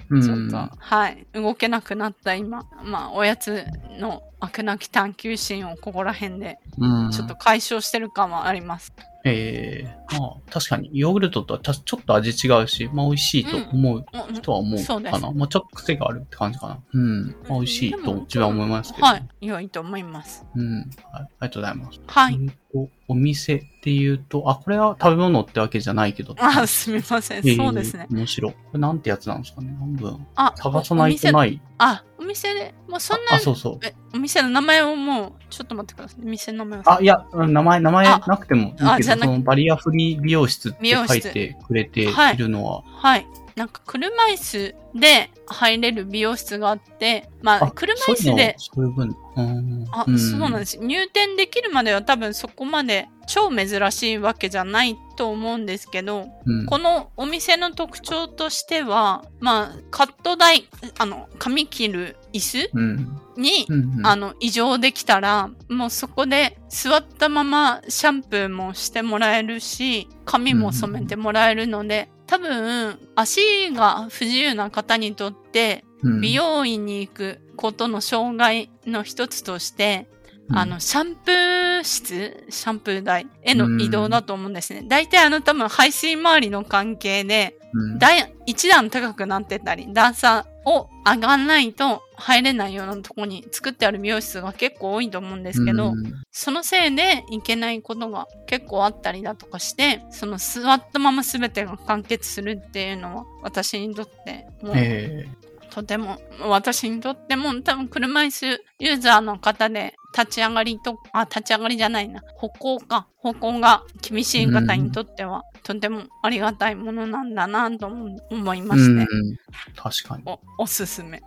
うん。ちょっと、はい、動けなくなった今、まあ、おやつの飽くなき探求心をここら辺で、うんちょっと解消してる感はあります。ええまあ、確かに、ヨーグルトとはたちょっと味違うし、まあ美味しいと思ううん人は思うそうですかな。まあちょっと癖があるって感じかな。うん。まあ美味しいと自分は思いますけど。はい、良いと思います。うん。はい。ありがとうございます。はい。うんとお店っていうと、あ、これは食べ物ってわけじゃないけど。あ、すみません。ええそうですね。面白い。これなんてやつなんですかね半分。あ、探さないとい。ない。あ、お店で、もうそんなそうそう。え、お店の名前をもう、ちょっと待ってください。店の名前を。あ、いや、うん名前、名前なくてもいいけど、そのバリアフリー美容室って書いてくれているのは、はい。なんか車椅子で入れる美容室があって、まあ、あ車椅子で、そういあ、そうなんです。入店できるまでは多分そこまで超珍しいわけじゃないと思うんですけど、うん。このお店の特徴としては、まあ、カット台、あの、髪切る椅子うん。に、うんうん。あの、異常できたら、もうそこで座ったままシャンプーもしてもらえるし、髪も染めてもらえるので、多分、足が不自由な方にとって、うん。美容院に行くことの障害の一つとして、あの、、シャンプー室、シャンプー台への移動だと思うんですね。大体あの多分排水周りの関係で、うん。段一段高くなってたり、段差を上がんないと入れないようなとこに作ってある美容室が結構多いと思うんですけど、うん。そのせいでいけないことが結構あったりだとかして、その座ったまま全てが完結するっていうのは私にとってもうえ。とても、私にとっても多分車椅子ユーザーの方で立ち上がりと、あ、立ち上がりじゃないな、歩行か、歩行が厳しい方にとっては、とてもありがたいものなんだなと思思いまして、うん確かに。お、おすすめ。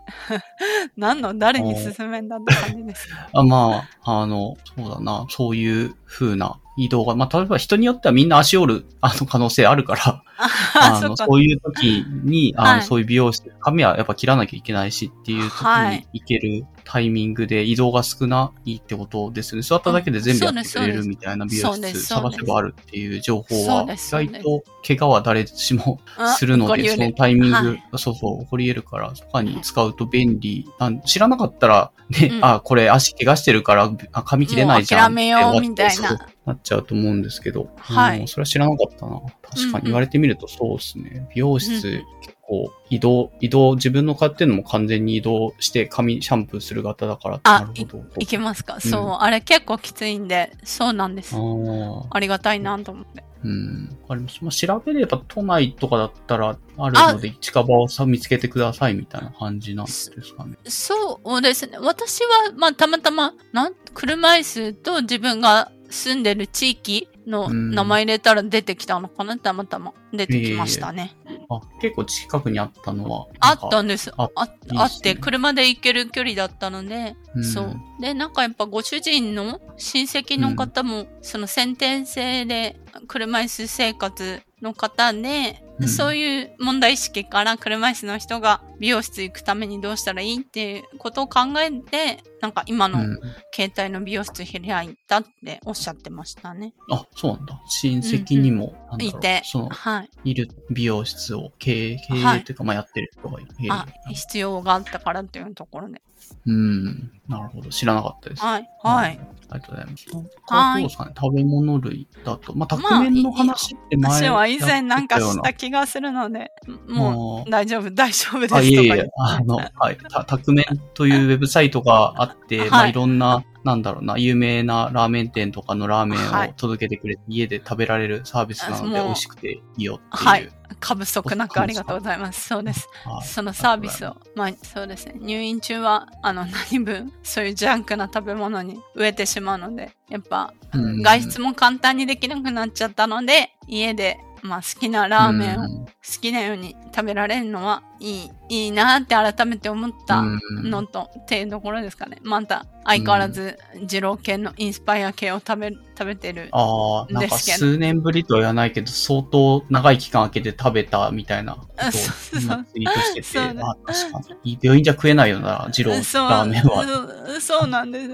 何の誰に勧めんだって感じです。あまあ、あの、そうだな、そういう風な移動が、まあ、例えば人によってはみんな足折る、あの、可能性あるから、あ、あの、そ。ういう時に、あの、はい。そういう美容室、髪はやっぱ切らなきゃいけないしっていう時はい。に行けるタイミングで移動が少ないってことですよね。座っただけで全部やってくれるみたいな美容室探せばあるっていう情報は、意外と怪我は誰しもあするので、そのタイミング、はい。そうそう、起こり得るから、そこに使うと便利なん。知らなかったら、ね、うん。あ、これ足怪我してるから、あ髪切れないじゃんもう諦めようみたいななっちゃうと思うんですけど、はいうんそれは知らなかったな。確かうんうんに言われてみるとそうですね。美容室、うん結構移動、移動、自分の買ってるのも完全に移動して髪シャンプーする型だから、あなるほど。いけますか、そう、あれ結構きついんで、そうなんですあ。あ。ありがたいなと思って。うん。わかります。まあ、調べれば都内とかだったらあるので、近場をさ見つけてくださいみたいな感じなんですかね。そうですね。私は、まあ、たまたま、なん、車椅子と自分が住んでる地域のうん名前入れたら出てきたのかな、たまたま出てきましたね。あ、結構近くにあったのは。あったんです。あああって、車で行ける距離だったので、うんそう。で、なんかやっぱご主人の親戚の方も、その先天性で車椅子生活の方で、うんそういう問題意識から車椅子の人が美容室行くためにどうしたらいいっていうことを考えて、なんか今のうん。携帯の美容室開いたっておっしゃってましたね。あ、そうなんだ。親戚にも、なんういて、その、はい。いる美容室を経営、経はい営っていうか、まあやってる人がいる。あ、必要があったからっていうところで。うん。なるほど。知らなかったです。はい。はい。ありがとうございます。はいどうですかね食べ物類だと。まあ、宅麺の話って前私は以前なんかした気がするので、もうう大丈夫、大丈夫ですとあ、かいえいえ あの、はい。た、宅麺というウェブサイトがあって、はいまあ、いろんな、なんだろうな、有名なラーメン店とかのラーメンをはい届けてくれて、家で食べられるサービスなので、美味しくていいよっていう。はい過不足なくありがとうございます。そうです。はいそのサービスを、まあそうですね。入院中は、あの、何分、そういうジャンクな食べ物に飢えてしまうので、やっぱ、うん。外出も簡単にできなくなっちゃったので、家で、まあ好きなラーメンをうん好きなように食べられるのはいい、いいなって改めて思ったうんのと、っていうところですかね。また、相変わらず、二郎系のインスパイア系を食べ、食べてる。ああ、なんかですけど数年ぶりとは言わないけど、相当長い期間空けて食べたみたいなことをツイートしてて、そうだあ、確かに。病院じゃ食えないよな、二郎ラーメンは。そうそうなんです。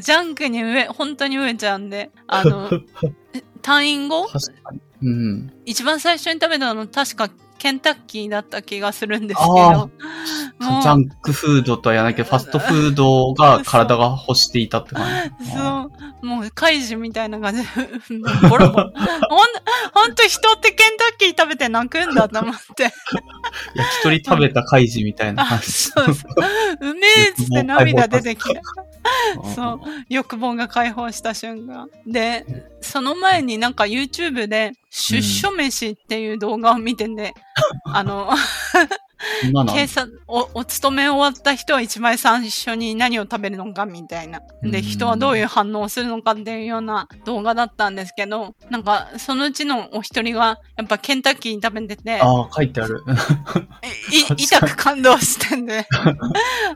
ジャンクに飢え、本当に飢えちゃうんで、あの、退院後、確かに。うん。一番最初に食べたの確かケンタッキーだった気がするんですけあど、ジャンクフードとは言わないけど、ファストフードが体が欲していたって感じ。そう、もう、カイジみたいな感じで、ボロボロ。ほん、ほんと人ってケンタッキー食べて泣くんだと思って。焼き鳥食べたカイジみたいなあ、感じ。そうそう。うめえっつって涙出てきて。そう。欲望が解放した瞬間。で、その前になんか YouTube で、出所飯っていう動画を見てて、あの、今なん警察、お、お勤め終わった人は一番最初に何を食べるのかみたいな。で、うん人はどういう反応をするのかっていうような動画だったんですけど、なんか、そのうちのお一人が、やっぱケンタッキー食べてて、ああ、書いてある。い 痛く感動してんで、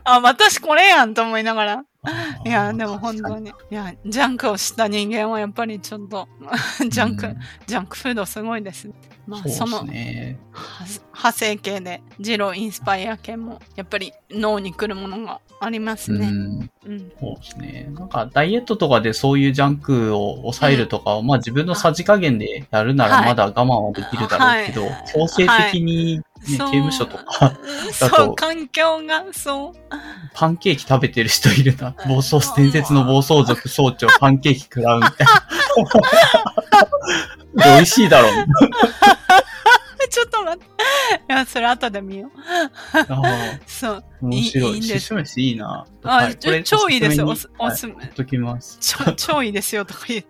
あ、私これやんと思いながら。いや、でも本当に。いや、ジャンクをした人間はやっぱりちょっと、ジャンク、うんジャンクフードすごいです。まあ、そのね。は派生系で、二郎インスパイア系も、やっぱり脳に来るものがありますね。うん。うん。そうですね。なんか、ダイエットとかでそういうジャンクを抑えるとかを、まあ自分のさじ加減でやるならはいまだ我慢はできるだろうけど、はい強制的に、ね刑務所とか、だとそう、環境が、そう。パンケーキ食べてる人いるな。暴走、伝説の暴走族総長、パンケーキ食らうみたいな。で 美味しいだろう。ちょっと待って。いや、それ後で見よう。ああ そう。面白い。いいんですいいな。あ、はい超いいですよ。おすおすすめ。はときます。ちょ超いいですよとか言って。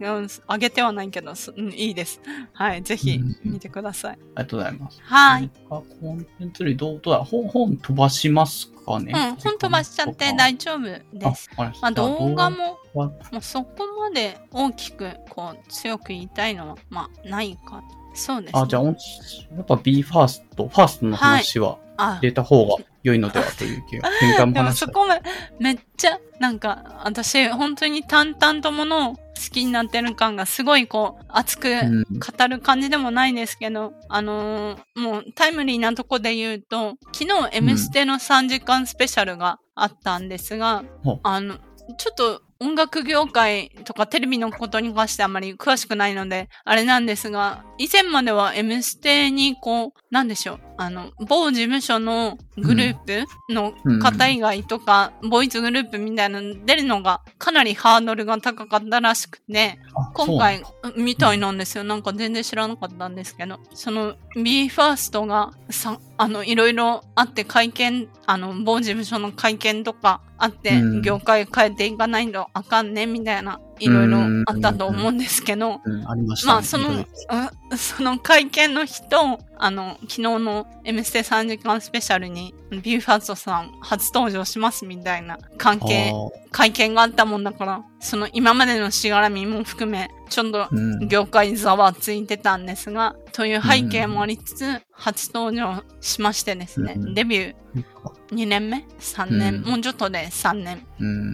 うんあげてはないけど、すうん、いいです。はい。ぜひうん見てください。ありがとうございます。はい。他コンテンツ類どうどうだ本、本飛ばしますかねうん、本飛ばしちゃって大丈夫です。あまあ、動画も、は？もうそこまで大きく、こう、強く言いたいのは、まあ、ないか。そうです、ね。あ、じゃあ、やっぱ b ファースト、ファーストの話はあ入れた方が良いのではという気が、展開もでも話した。そこまめっちゃ、なんか、私、本当に淡々とものを好きになってる感がすごいこう、熱くうん語る感じでもないんですけど、あのーもうタイムリーなとこで言うと、昨日 M ステの3時間スペシャルがあったんですが、ほうあの、ちょっと音楽業界とかテレビのことに関してあまり詳しくないので、あれなんですが、以前までは M ステにこう、なんでしょう、あの、某事務所のグループの方以外とか、うん、ボーイズグループみたいなの出るのがかなりハードルが高かったらしくて、今回みたいなんですよ。なんか全然知らなかったんですけど、その BE:FIRST がさ、あの、いろいろあって会見、あの、某事務所の会見とかあって、うん、業界変えていかないとあかんね、みたいな、いろいろあったと思うんですけど、ありました、ね、まあ、その、その会見の人、あの、昨日の M ステ3時間スペシャルに、ビューファーストさん初登場しますみたいな関係、会見があったもんだから、その今までのしがらみも含め、ちょっと業界ざわついてたんですが、うん、という背景もありつつ、初登場しましてですね、うん、デビュー2年目 ?3 年、うん、もうちょっとで3年。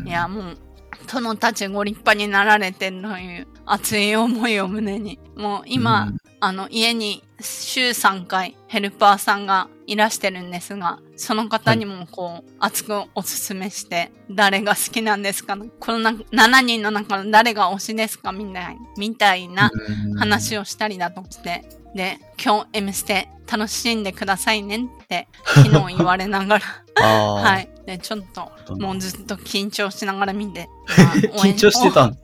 いや、もう、殿たちご立派になられてるという熱い思いを胸に、もう今、あの、家に週3回ヘルパーさんがいらしてるんですが、その方にもこう、熱くおすすめして、誰が好きなんですかこのな7人の中の誰が推しですかみたいみたいな話をしたりだとして、で、今日 M ステ楽しんでくださいねって昨日言われながら はい。で、ちょっと、もうずっと緊張しながら見て。緊張してたん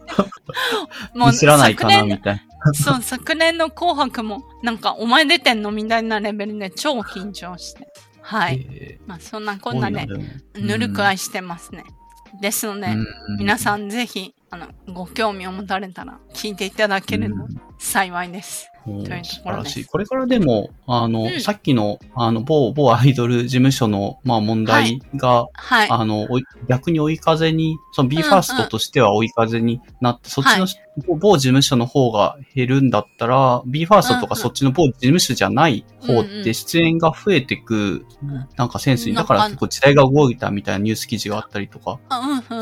もう知らないかなみたいな。そう、昨年の紅白も、なんか、お前出てんのみたいなレベルで超緊張して。はい。えー、まあ、そんなこんなで、ぬるく愛してますね。ですので、皆さんぜひ、あの、ご興味を持たれたら聞いていただけるの幸いです。というところです。これからでも、あの、うん、さっきの、あの、某、某アイドル事務所の、まあ問題が、はい。はい、あの、逆に追い風に、その BE:FIRST としては追い風になって、うんうん、そっちの、某事務所の方が減るんだったら、BE:FIRST とかそっちの某事務所じゃない方って出演が増えてく、なんかセンスに、だから結構時代が動いたみたいなニュース記事があったりとか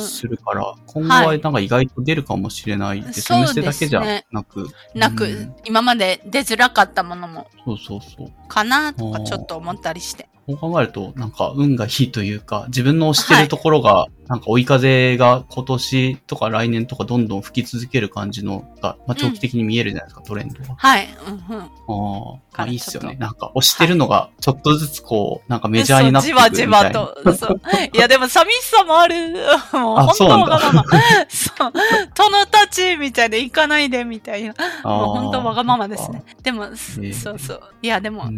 するから、今後はなんか意外と出るかもしれない。です。はい、店だけじゃなく。なく、今まで出づらかったものも。そうそうそう。かなとかちょっと思ったりして。こう考えると、なんか運がいいというか、自分の推してるところが、なんか追い風が今年とか来年とかどんどん吹き続ける感じのが、まあ、長期的に見えるじゃないですか、うん、トレンドが。はい。うんうん、ああ、いいっすよね。なんか推してるのが、ちょっとずつこう、なんかメジャーになってくるみたいな。じわじわと。そう。いや、でも寂しさもある。もう、本当わがまま。そう。殿たちみたいで行かないでみたいな。もう本当わがままですね。でも、そうそう。いや、でも、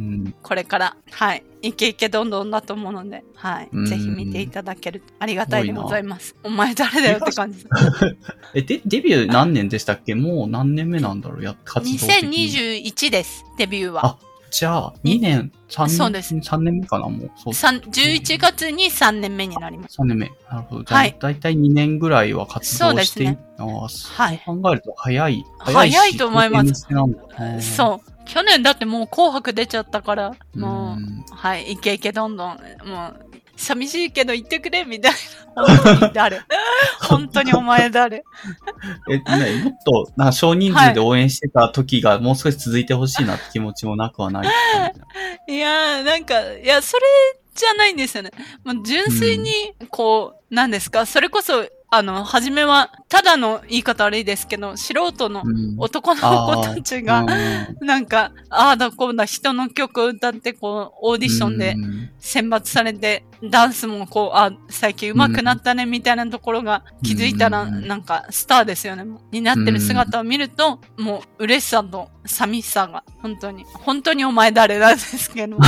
これから、はい。イケイケどんどんだと思うので、はい。ぜひ見ていただけるとありがたいでございます。お前誰だよって感じ。え、で、デビュー何年でしたっけ？もう何年目なんだろう？や、活動的に。2021です、デビューは。あ、じゃあ、2年、3年、そうです。3年目かな？もう。そう11月に3年目になります。3年目。なるほど。じゃあ、はい、だいたい2年ぐらいは活動して、そうですね。あはい。考えると早い。早い早いと思います。そう。去年だってもう紅白出ちゃったから、もう、はい、イケイケどんどん、もう、寂しいけど言ってくれみたいな。本当に誰本当にお前誰え、ね、もっと、な少人数で応援してた時がもう少し続いてほしいなって気持ちもなくはない。いやー、なんか、いや、それじゃないんですよね。もう純粋に、こう、なんですか、それこそ、あの、初めは、ただの言い方悪いですけど、素人の男の子たちが、うん、なんか、ああだこうだ人の曲を歌って、こう、オーディションで選抜されて、ダンスもこう、あ、最近上手くなったね、みたいなところが気づいたら、なんか、スターですよね、になってる姿を見ると、もう、嬉しさと寂しさが、本当に、本当にお前誰なんですけど。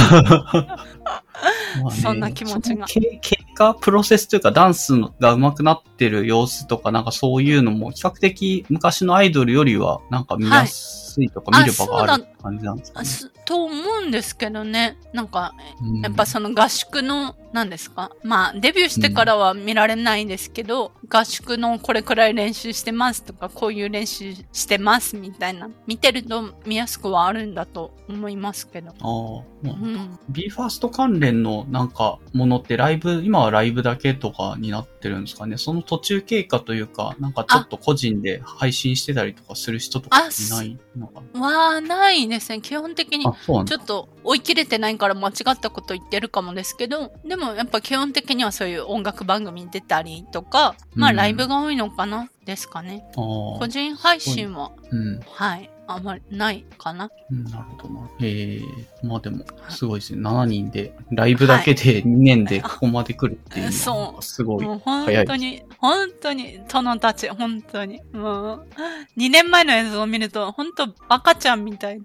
そんな気持ちが。結果、プロセスというか、ダンスが上手くなってる様子とか、なんかそういうのも、比較的昔のアイドルよりは、なんか見やすいとか見る場がある感じなんですかね。はい、と思うんですけどね。なんか、やっぱその合宿の何ですか？まあ、デビューしてからは見られないですけど、うん、合宿のこれくらい練習してますとか、こういう練習してますみたいな、見てると見やすくはあるんだと思いますけど。ああ、うん。BE:FIRST 関連のなんかものってライブ、今はライブだけとかになってるんですかねその途中経過というか、なんかちょっと個人で配信してたりとかする人とかいないのかはないですね。基本的に。ちょっと追い切れてないから間違ったこと言ってるかもですけど、でもやっぱ基本的にはそういう音楽番組に出たりとか、まあうんライブが多いのかな？ですかね。あ個あ、人配信は、うん。はい、あんまりないかな。うんなるほどな。ええまあでも、すごいですね。7人で、ライブだけで2年でここまで来るっていうのは、そうすごい。もう本当に、本当に、殿たち、本当に。もう、2年前の映像を見ると、本当赤ちゃんみたいな。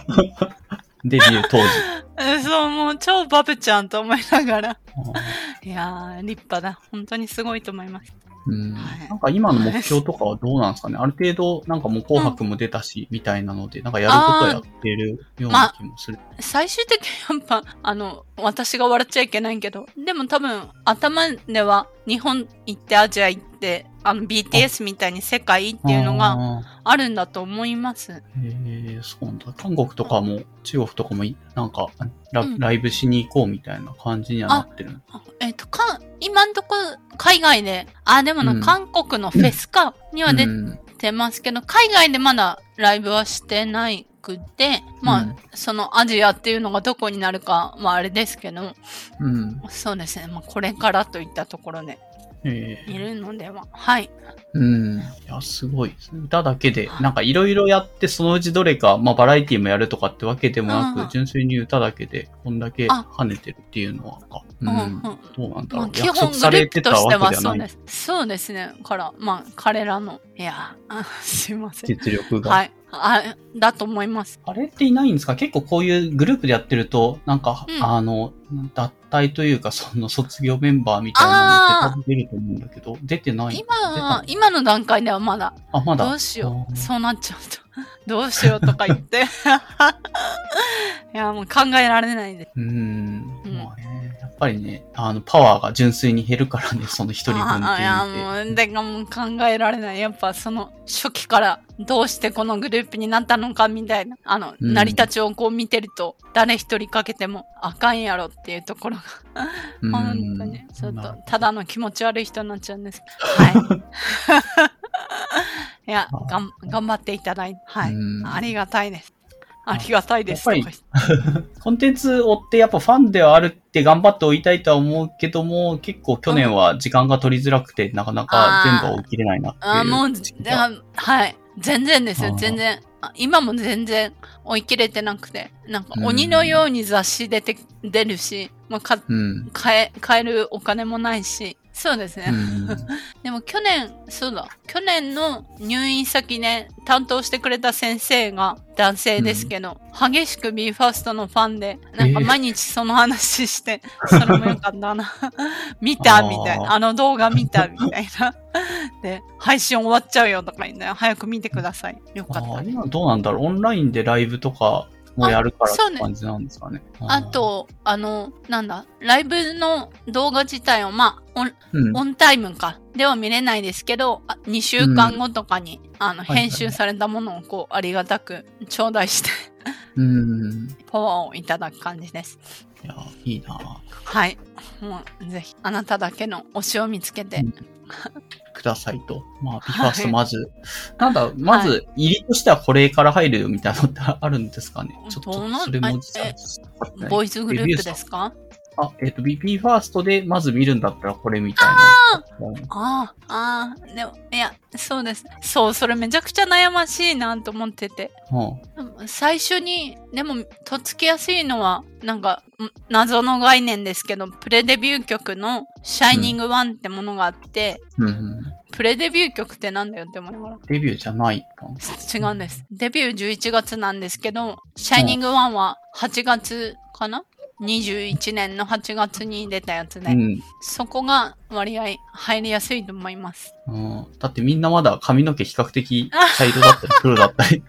デビュー当時。え そう、もう超バブちゃんと思いながら。いやー、立派だ。本当にすごいと思います。うん。はい。なんか今の目標とかはどうなんですかね？ある程度、なんかもう紅白も出たし、みたいなので、なんかやることはやってるような気もする。最終的にやっぱ、あの、私が笑っちゃいけないけど、でも多分、頭では日本行ってアジア行って、あの、BTS みたいに世界っていうのがああるんだと思います。ー。へえそうなんだ。韓国とかも、中国とかもい、なんかラ、うんライブしに行こうみたいな感じにはなってる。あえっ、と、か、今んとこ、海外で、あ、でもな、うん韓国のフェスか、には出うんてますけど、海外でまだライブはしてないくて、まあ、うんそのアジアっていうのがどこになるか、まああれですけど、うん。そうですね、まあこれからといったところでええいるのでは、はい。うん。いや、すごい。歌だけで、なんかいろいろやって、そのうちどれか、まあバラエティもやるとかってわけでもなうんく、純粋に歌だけで、こんだけあ跳ねてるっていうのは、かううんうんん。どうなんだろう。まあ基約束本グルーされてたプとしてわけではないはそうで。す。そうですね。から、まあ彼らの、いや、あすいません。実力が。はい。あ、だと思います。あれっていないんですか？結構こういうグループでやってると、なんか、うんあの、脱退というか、その卒業メンバーみたいなのって出ると思うんだけど、出てない？今今の段階ではまだ、あ、まだ？どうしよう。そうなっちゃうと。どうしようとか言って。いや、もう考えられないです。うーん。ぱりね、あの、パワーが純粋に減るからね、その一人分っていや、で。もう、でかもう考えられない。やっぱその初期からどうしてこのグループになったのかみたいな、あの、うん成り立ちをこう見てると、誰一人かけてもあかんやろっていうところが、うん本当に、ちょっとただの気持ち悪い人になっちゃうんですけど。はい。いや、がん、頑張っていただいて、はい。うんありがたいです。ありがたいです。やっぱりコンテンツを追ってやっぱファンではあるって頑張って追いたいとは思うけども、結構去年は時間が取りづらくて、なかなか全部は追い切れないなっていう。あもう、はい。全然ですよ全然。あ今も全然追い切れてなくて、なんかうん鬼のように雑誌出て、出るし、まあ、か、うん。買え、買えるお金もないし、そうですね。うん でも去年、そうだ、去年の入院先で担当してくれた先生が男性ですけど、激しく BE:FIRST のファンで、なんかえー毎日その話して、それもよかったな。見たみたいな。あの動画見たみたいな。で、配信終わっちゃうよとか言って、早く見てください。よかった今どうなんだろうオンラインでライブとかもやるからって感じなんですかね。あと、あの、なんだ、ライブの動画自体を、まあ、オンうん、オンタイムか。では見れないですけど、あ2週間後とかに、あの、はいはい編集されたものをこう、ありがたく頂戴して、うん。パワーをいただく感じです。いや、いいなはい。もう、ぜひ、あなただけの推しを見つけてうん。くださいと。まあ、 BE:FIRST まず、なんだ、まず、入りとしてはこれから入るみたいなのってあるんですかね？ちょっと、それも実はえボイスグループですか？あ、えっ、と、BP ファーストでまず見るんだったらこれみたいな。ああ、ああ、でも、いや、そうです。そう、それめちゃくちゃ悩ましいなと思ってて。うん最初に、でも、とっつきやすいのは、なんか、ん謎の概念ですけど、プレデビュー曲のシャイニングワンってものがあって、うんうん。プレデビュー曲ってなんだよって思いながら。デビューじゃないか。違うんです。デビュー11月なんですけど、シャイニングワンは8月かな？?21 年の8月に出たやつで、うん。そこが割合入りやすいと思います。うんだってみんなまだ髪の毛比較的茶色だったり黒だったり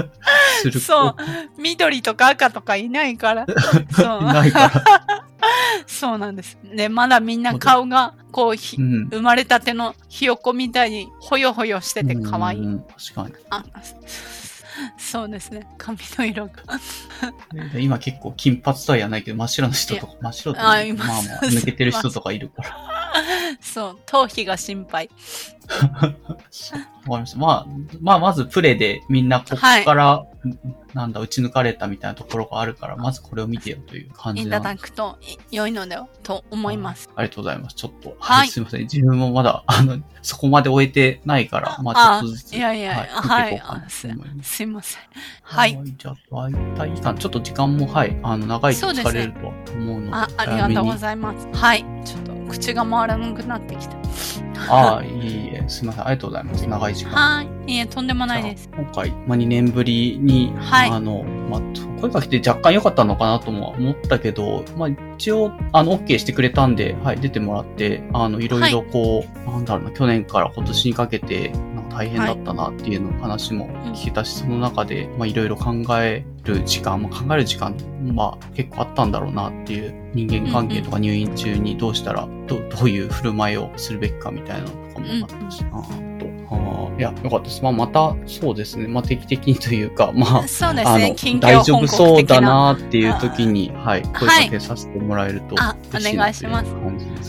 する。そう。緑とか赤とかいないから。そう。ないから。そうなんです。で、まだみんな顔が、こう、ひうん。生まれたてのひよこみたいに、ほよほよしてて可愛い。うん確かに。あ、そうですね。髪の色が。で今結構金髪とは言わないけど、真っ白な人とか、真っ白とか、まあまあ、抜けてる人とかいるから。そう、頭皮が心配。わかりました。まあ、まあ、まずプレでみんなここから、なんだ、打ち抜かれたみたいなところがあるから、まずこれを見てよという感じいただくと良いのではと思います。ありがとうございます。ちょっと、ははいい、すいません。自分もまだ、あの、そこまで終えてないから、まあちょっとずつ、いやいや、はい、はい、いすす。すいません。はい。じゃあ、大体。ちょっと時間も、はい、あの、長いと疲れるとは思うので、あ、ありがとうございます。はい。ちょっと口が回らなくなってきた。ああ、いいえ、すみません。ありがとうございます。長い時間。はい。いいえ、とんでもないです。今回、まあ、2年ぶりに、はいあの、まあ、声かけて若干良かったのかなとも思ったけど、まあ、一応、あの、OK してくれたんで、はい、出てもらって、あの、いろい。ろこう、なんだろうな、去年から今年にかけて、なんか大変だったなっていうの話も聞けたし、その中で、まあ、いろいろ考える時間、まあ、考える時間、まあ、結構あったんだろうなっていう、人間関係とか入院中にどうしたら、どどういう振る舞いをするべきかみたいなのとかもあったしなと。あーいや、よかったです。まあ、また、そうですね。まあ、定期的にというか、まあ、あ そうですね。近の、況大丈夫そうだ的な。なっていう時に、はい、声かけさせてもらえるといお願いします。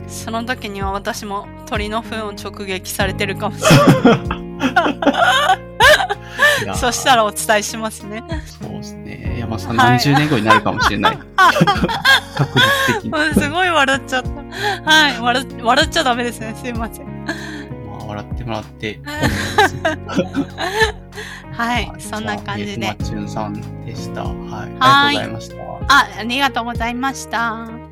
その時には私も鳥の糞を直撃されてるかもしれない い。そしたらお伝えしますね。そうですね。山さん、はい何十年後になるかもしれない。確実的に。すごい笑っちゃった。はい。笑っ笑っちゃダメですね。すいません。あ、笑ってもらって。はい。そんな感じででした。はい。はいありがとうございました。あ、ありがとうございました。